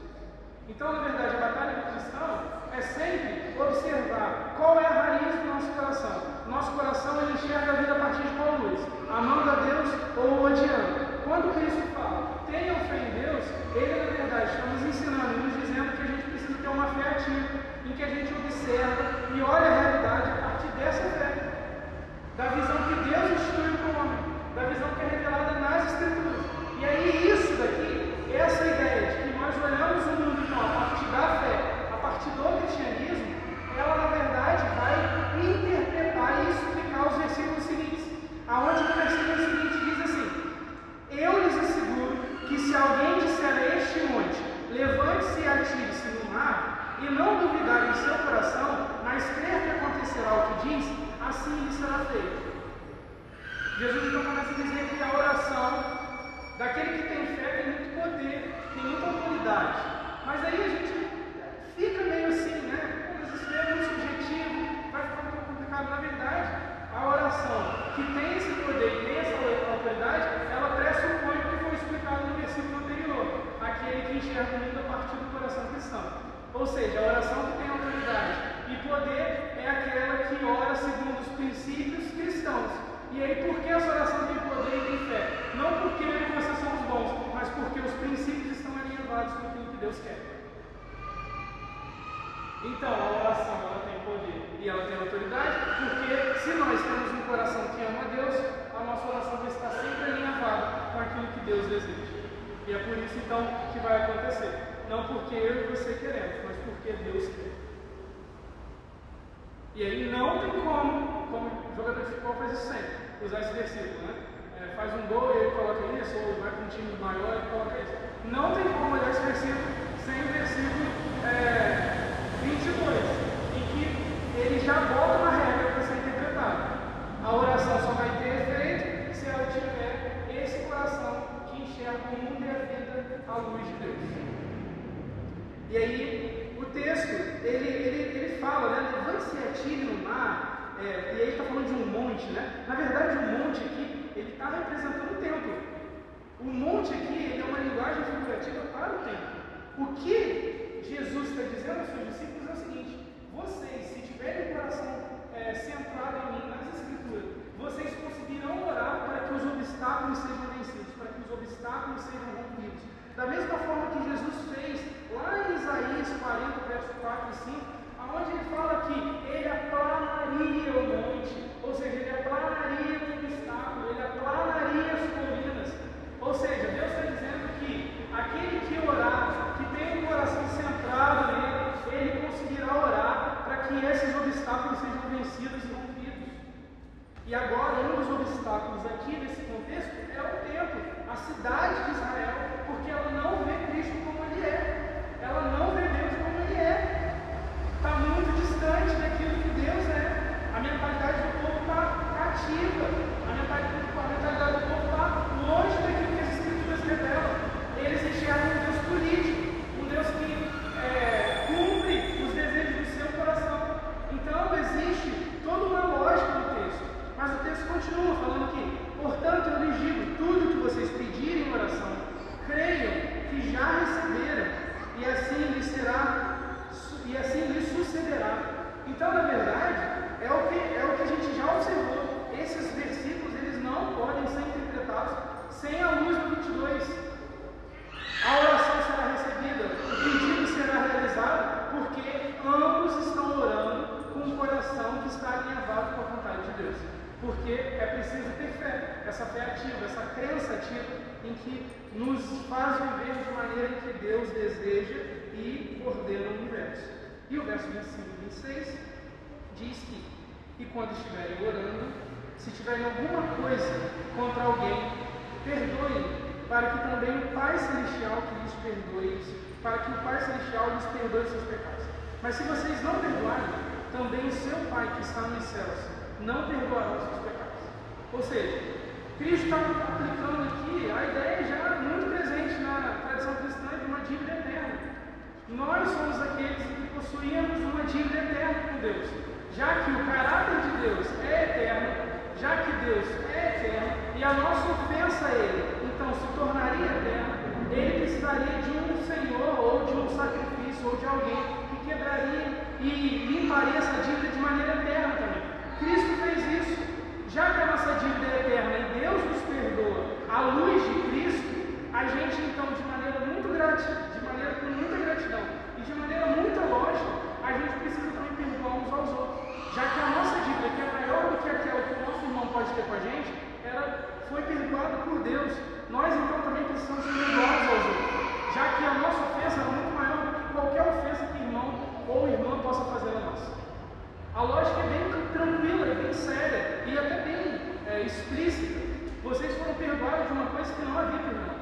Então, na verdade, a batalha cristão é sempre observar qual é a raiz do nosso coração. Nosso coração ele enxerga a vida a partir de qual luz? amando a Deus ou odiando. Quando Cristo fala, tenham fé em Deus, Ele na verdade está nos ensinando nos dizendo que a gente precisa ter uma fé ativa, em que a gente observa e olha a realidade a partir dessa fé, da visão que Deus instituiu para o homem, da visão que é revelada nas Escrituras. E aí isso daqui, essa ideia de olhamos o mundo então, a partir da fé, a partir do cristianismo, ela na verdade vai interpretar e explicar os versículos seguintes aonde no versículo seguinte diz assim: Eu lhes asseguro que se alguém disser a este monte, levante-se e atire-se no mar, e não duvidar em seu coração, mas crer que acontecerá o que diz, assim lhe será feito. Jesus então começa a dizer que a oração daquele que tem fé tem muito poder, muita autoridade. Mas aí E agora, um dos obstáculos aqui nesse contexto é o templo, a cidade de Israel, porque ela não vê Cristo como ele é, ela não vê Deus como ele é, está muito distante daquilo que Deus é. A mentalidade do povo está cativa, a mentalidade, a mentalidade do povo está longe daquilo que as Escrituras revelam. Eles enxergam um Deus político, um Deus que é, cumpre os desejos do seu coração. Então existe toda uma lógica no texto. Mas o texto continua falando que, portanto, eu lhes digo: tudo que vocês pedirem em oração, creiam que já receberam, e assim lhes será, e assim lhes sucederá. Então, na verdade, é o que, é o que a gente já observou. Esses versículos eles não podem ser interpretados sem a luz do 22. A oração será recebida, o pedido será realizado, porque ambos estão orando com o coração que está alinhavado com a vontade de Deus. Porque é preciso ter fé, essa fé ativa, essa crença ativa em que nos faz viver de maneira que Deus deseja e ordena o universo. E o verso 25 e 26 diz que, e quando estiverem orando, se tiverem alguma coisa contra alguém, perdoem para que também o Pai Celestial que lhes perdoe, para que o Pai Celestial lhes perdoe seus pecados. Mas se vocês não perdoarem, também o seu Pai que está nos céus não perdoará os seus pecados. Ou seja, Cristo está aplicando aqui a ideia já muito presente na tradição cristã de uma dívida eterna. Nós somos aqueles que possuímos uma dívida eterna com Deus. Já que o caráter de Deus é eterno, já que Deus é eterno e a nossa ofensa a Ele então se tornaria eterna, ele precisaria de um Senhor ou de um sacrifício ou de alguém que quebraria e limparia essa dívida de maneira eterna também. Cristo fez isso. Já que a nossa dívida é eterna e Deus nos perdoa à luz de Cristo, a gente então de maneira muito gratidão, de maneira com muita gratidão e de maneira muito lógica, a gente precisa também perdoar uns aos outros. Já que a nossa dívida, que é maior do que aquela que o nosso irmão pode ter com a gente, ela foi perdoada por Deus. Nós então também precisamos ser perdoados aos outros, já que a nossa ofensa é muito maior do que qualquer ofensa que irmão ou irmã possa fazer a nós. A lógica é bem tranquila, é bem séria e até bem é, explícita. Vocês foram perdoados de uma coisa que não havia perdão.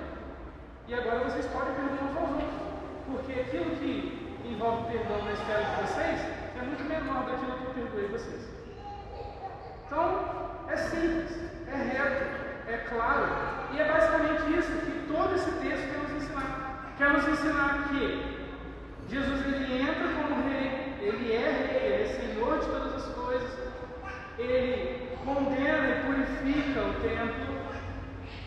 E agora vocês podem perdoar uns aos outros. Porque aquilo que envolve perdão na esfera de vocês é muito menor daquilo que eu perdoei vocês. Então, é simples, é reto, é claro. E é basicamente isso que todo esse texto quer nos. Quer nos ensinar que Jesus ele entra como rei, ele é rei, ele é senhor de todas as coisas, ele condena e purifica o templo,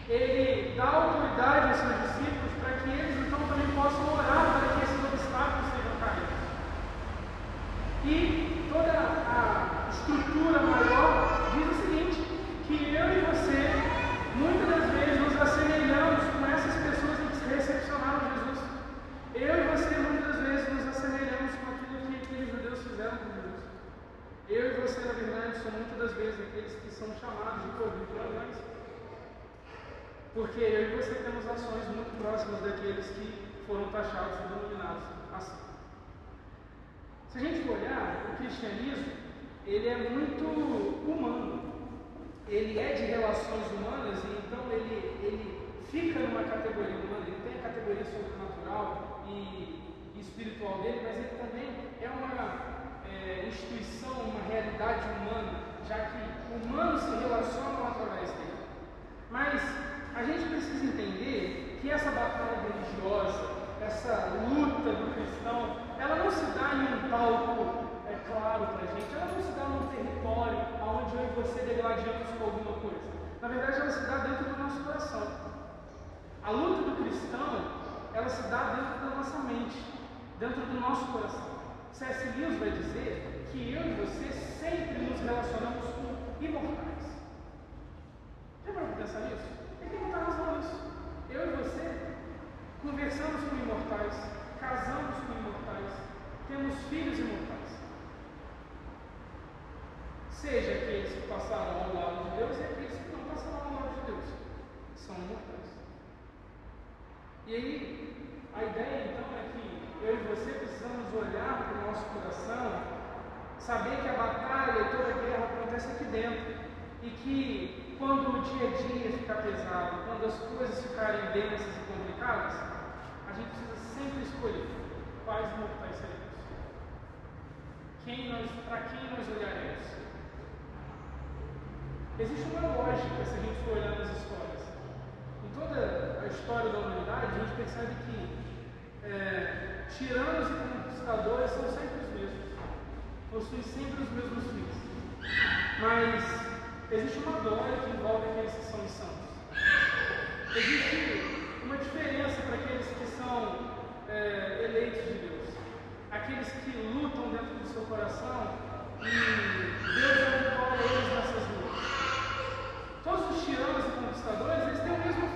ele dá autoridade aos seus discípulos para que eles então também possam orar para que esses obstáculos sejam caídos. E toda a estrutura maior diz o seguinte: que eu e você, muitas das vezes, nos assemelhamos com essas pessoas que recepcionaram Jesus. Eu e você, muitas vezes, nos assemelhamos com aquilo que aqueles judeus fizeram com Jesus. Eu e você, na verdade, somos muitas das vezes aqueles que são chamados de ladrões. Porque eu e você temos ações muito próximas daqueles que foram taxados e denominados assim. Se a gente olhar, o cristianismo, ele é muito humano. Ele é de relações humanas e então ele, ele fica numa categoria humana, ele tem a categoria sobrenatural e, espiritual dele, mas ele também é uma é, instituição, uma realidade humana, já que humanos se relacionam através dele. Mas a gente precisa entender que essa batalha religiosa, essa luta do cristão, ela não se dá em um palco é claro para a gente, ela não se dá num território onde eu e você degladiamos com alguma coisa. Na verdade, ela se dá dentro do nosso coração. A luta do cristão, ela se dá dentro da nossa mente, dentro do nosso coração. C.S. Lewis vai dizer que eu e você sempre nos relacionamos com imortais. Já para pensar nisso? Tem que botar razão nisso. Eu e você conversamos com imortais, casamos com imortais, temos filhos imortais. Seja aqueles que passaram ao lado de Deus e aqueles que não passaram ao lado de Deus. São imortais. E aí, a ideia então é que eu e você precisamos olhar para o nosso coração, saber que a batalha e toda a guerra acontece aqui dentro. E que quando o dia a dia ficar pesado, quando as coisas ficarem densas e complicadas, a gente precisa sempre escolher quais mortais seremos. Quem nós, para quem nós olharemos? Existe uma lógica se a gente for olhar nas histórias toda a história da humanidade, a gente percebe que é, tiranos e conquistadores são sempre os mesmos, possuem sempre os mesmos fins. Mas existe uma glória que envolve aqueles que são santos. Existe uma diferença para aqueles que são é, eleitos de Deus, aqueles que lutam dentro do seu coração e Deus é abençoa é eles nessas lutas. Todos os tiranos e conquistadores, eles têm o mesmo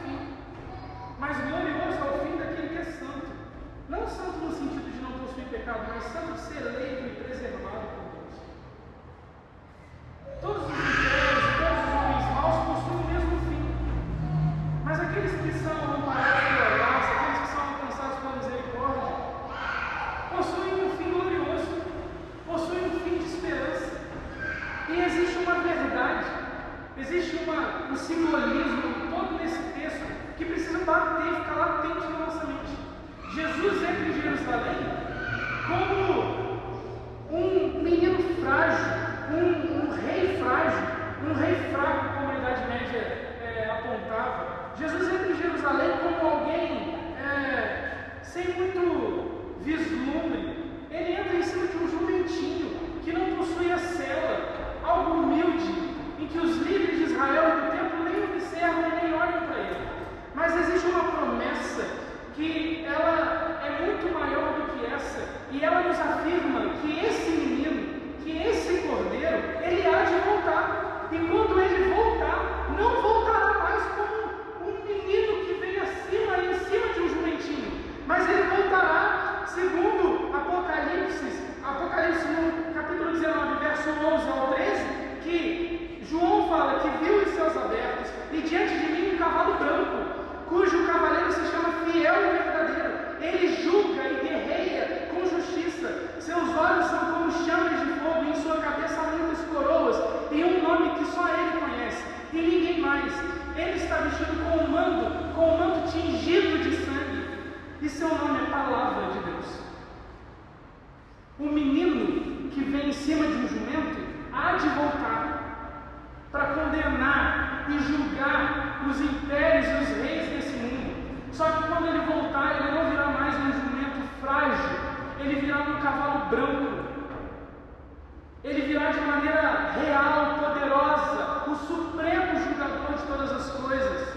De maneira real, poderosa, o supremo julgador de todas as coisas.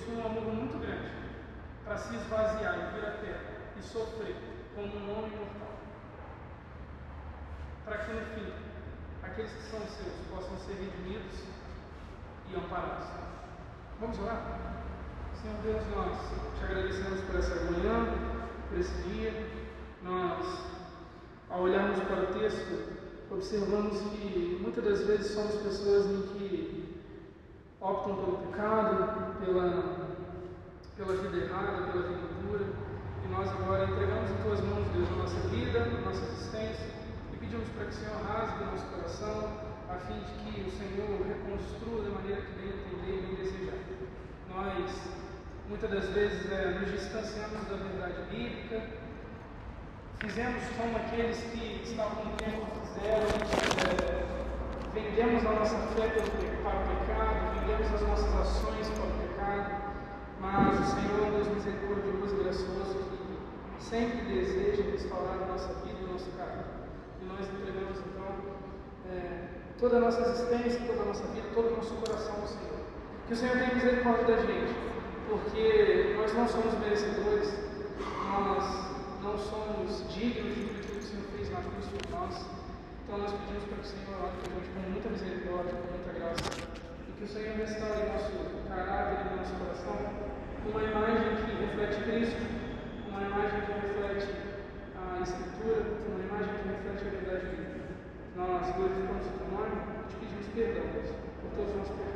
possui um amor muito grande para se esvaziar e vir à terra e sofrer como um homem mortal, para que no fim aqueles que são seus possam ser redimidos e amparados. Vamos orar? Senhor Deus, nós te agradecemos por essa manhã, por esse dia. Nós, ao olharmos para o texto, observamos que muitas das vezes somos pessoas em que optam pelo pecado, pela, pela vida errada, pela vida dura, e nós agora entregamos em tuas mãos, Deus, a nossa vida, a nossa existência, e pedimos para que o Senhor rasgue o nosso coração, a fim de que o Senhor reconstrua da maneira que bem entender e bem desejar. Nós, muitas das vezes, é, nos distanciamos da verdade bíblica, fizemos como aqueles que estavam no tempo fizeram, é, vendemos a nossa fé para o pecado, vendemos as nossas ações para o pecado, mas o Senhor é um Deus misericordioso e gracioso que sempre deseja restaurar a nossa vida e o nosso caráter. E nós entregamos então é, toda a nossa existência, toda a nossa vida, todo o nosso coração ao Senhor. Que o Senhor tenha misericórdia da gente, porque nós não somos merecedores, nós não somos dignos de tudo que o Senhor fez na cruz por nós. Então nós pedimos para que o Senhor olhe para a gente com muita misericórdia, com muita graça, que o Senhor restaure nosso caráter e nosso coração uma imagem que reflete Cristo, uma imagem que reflete a Escritura, uma imagem que reflete a verdade bíblica. Nós glorificamos o teu nome e te pedimos perdão por todos os nossos pecados.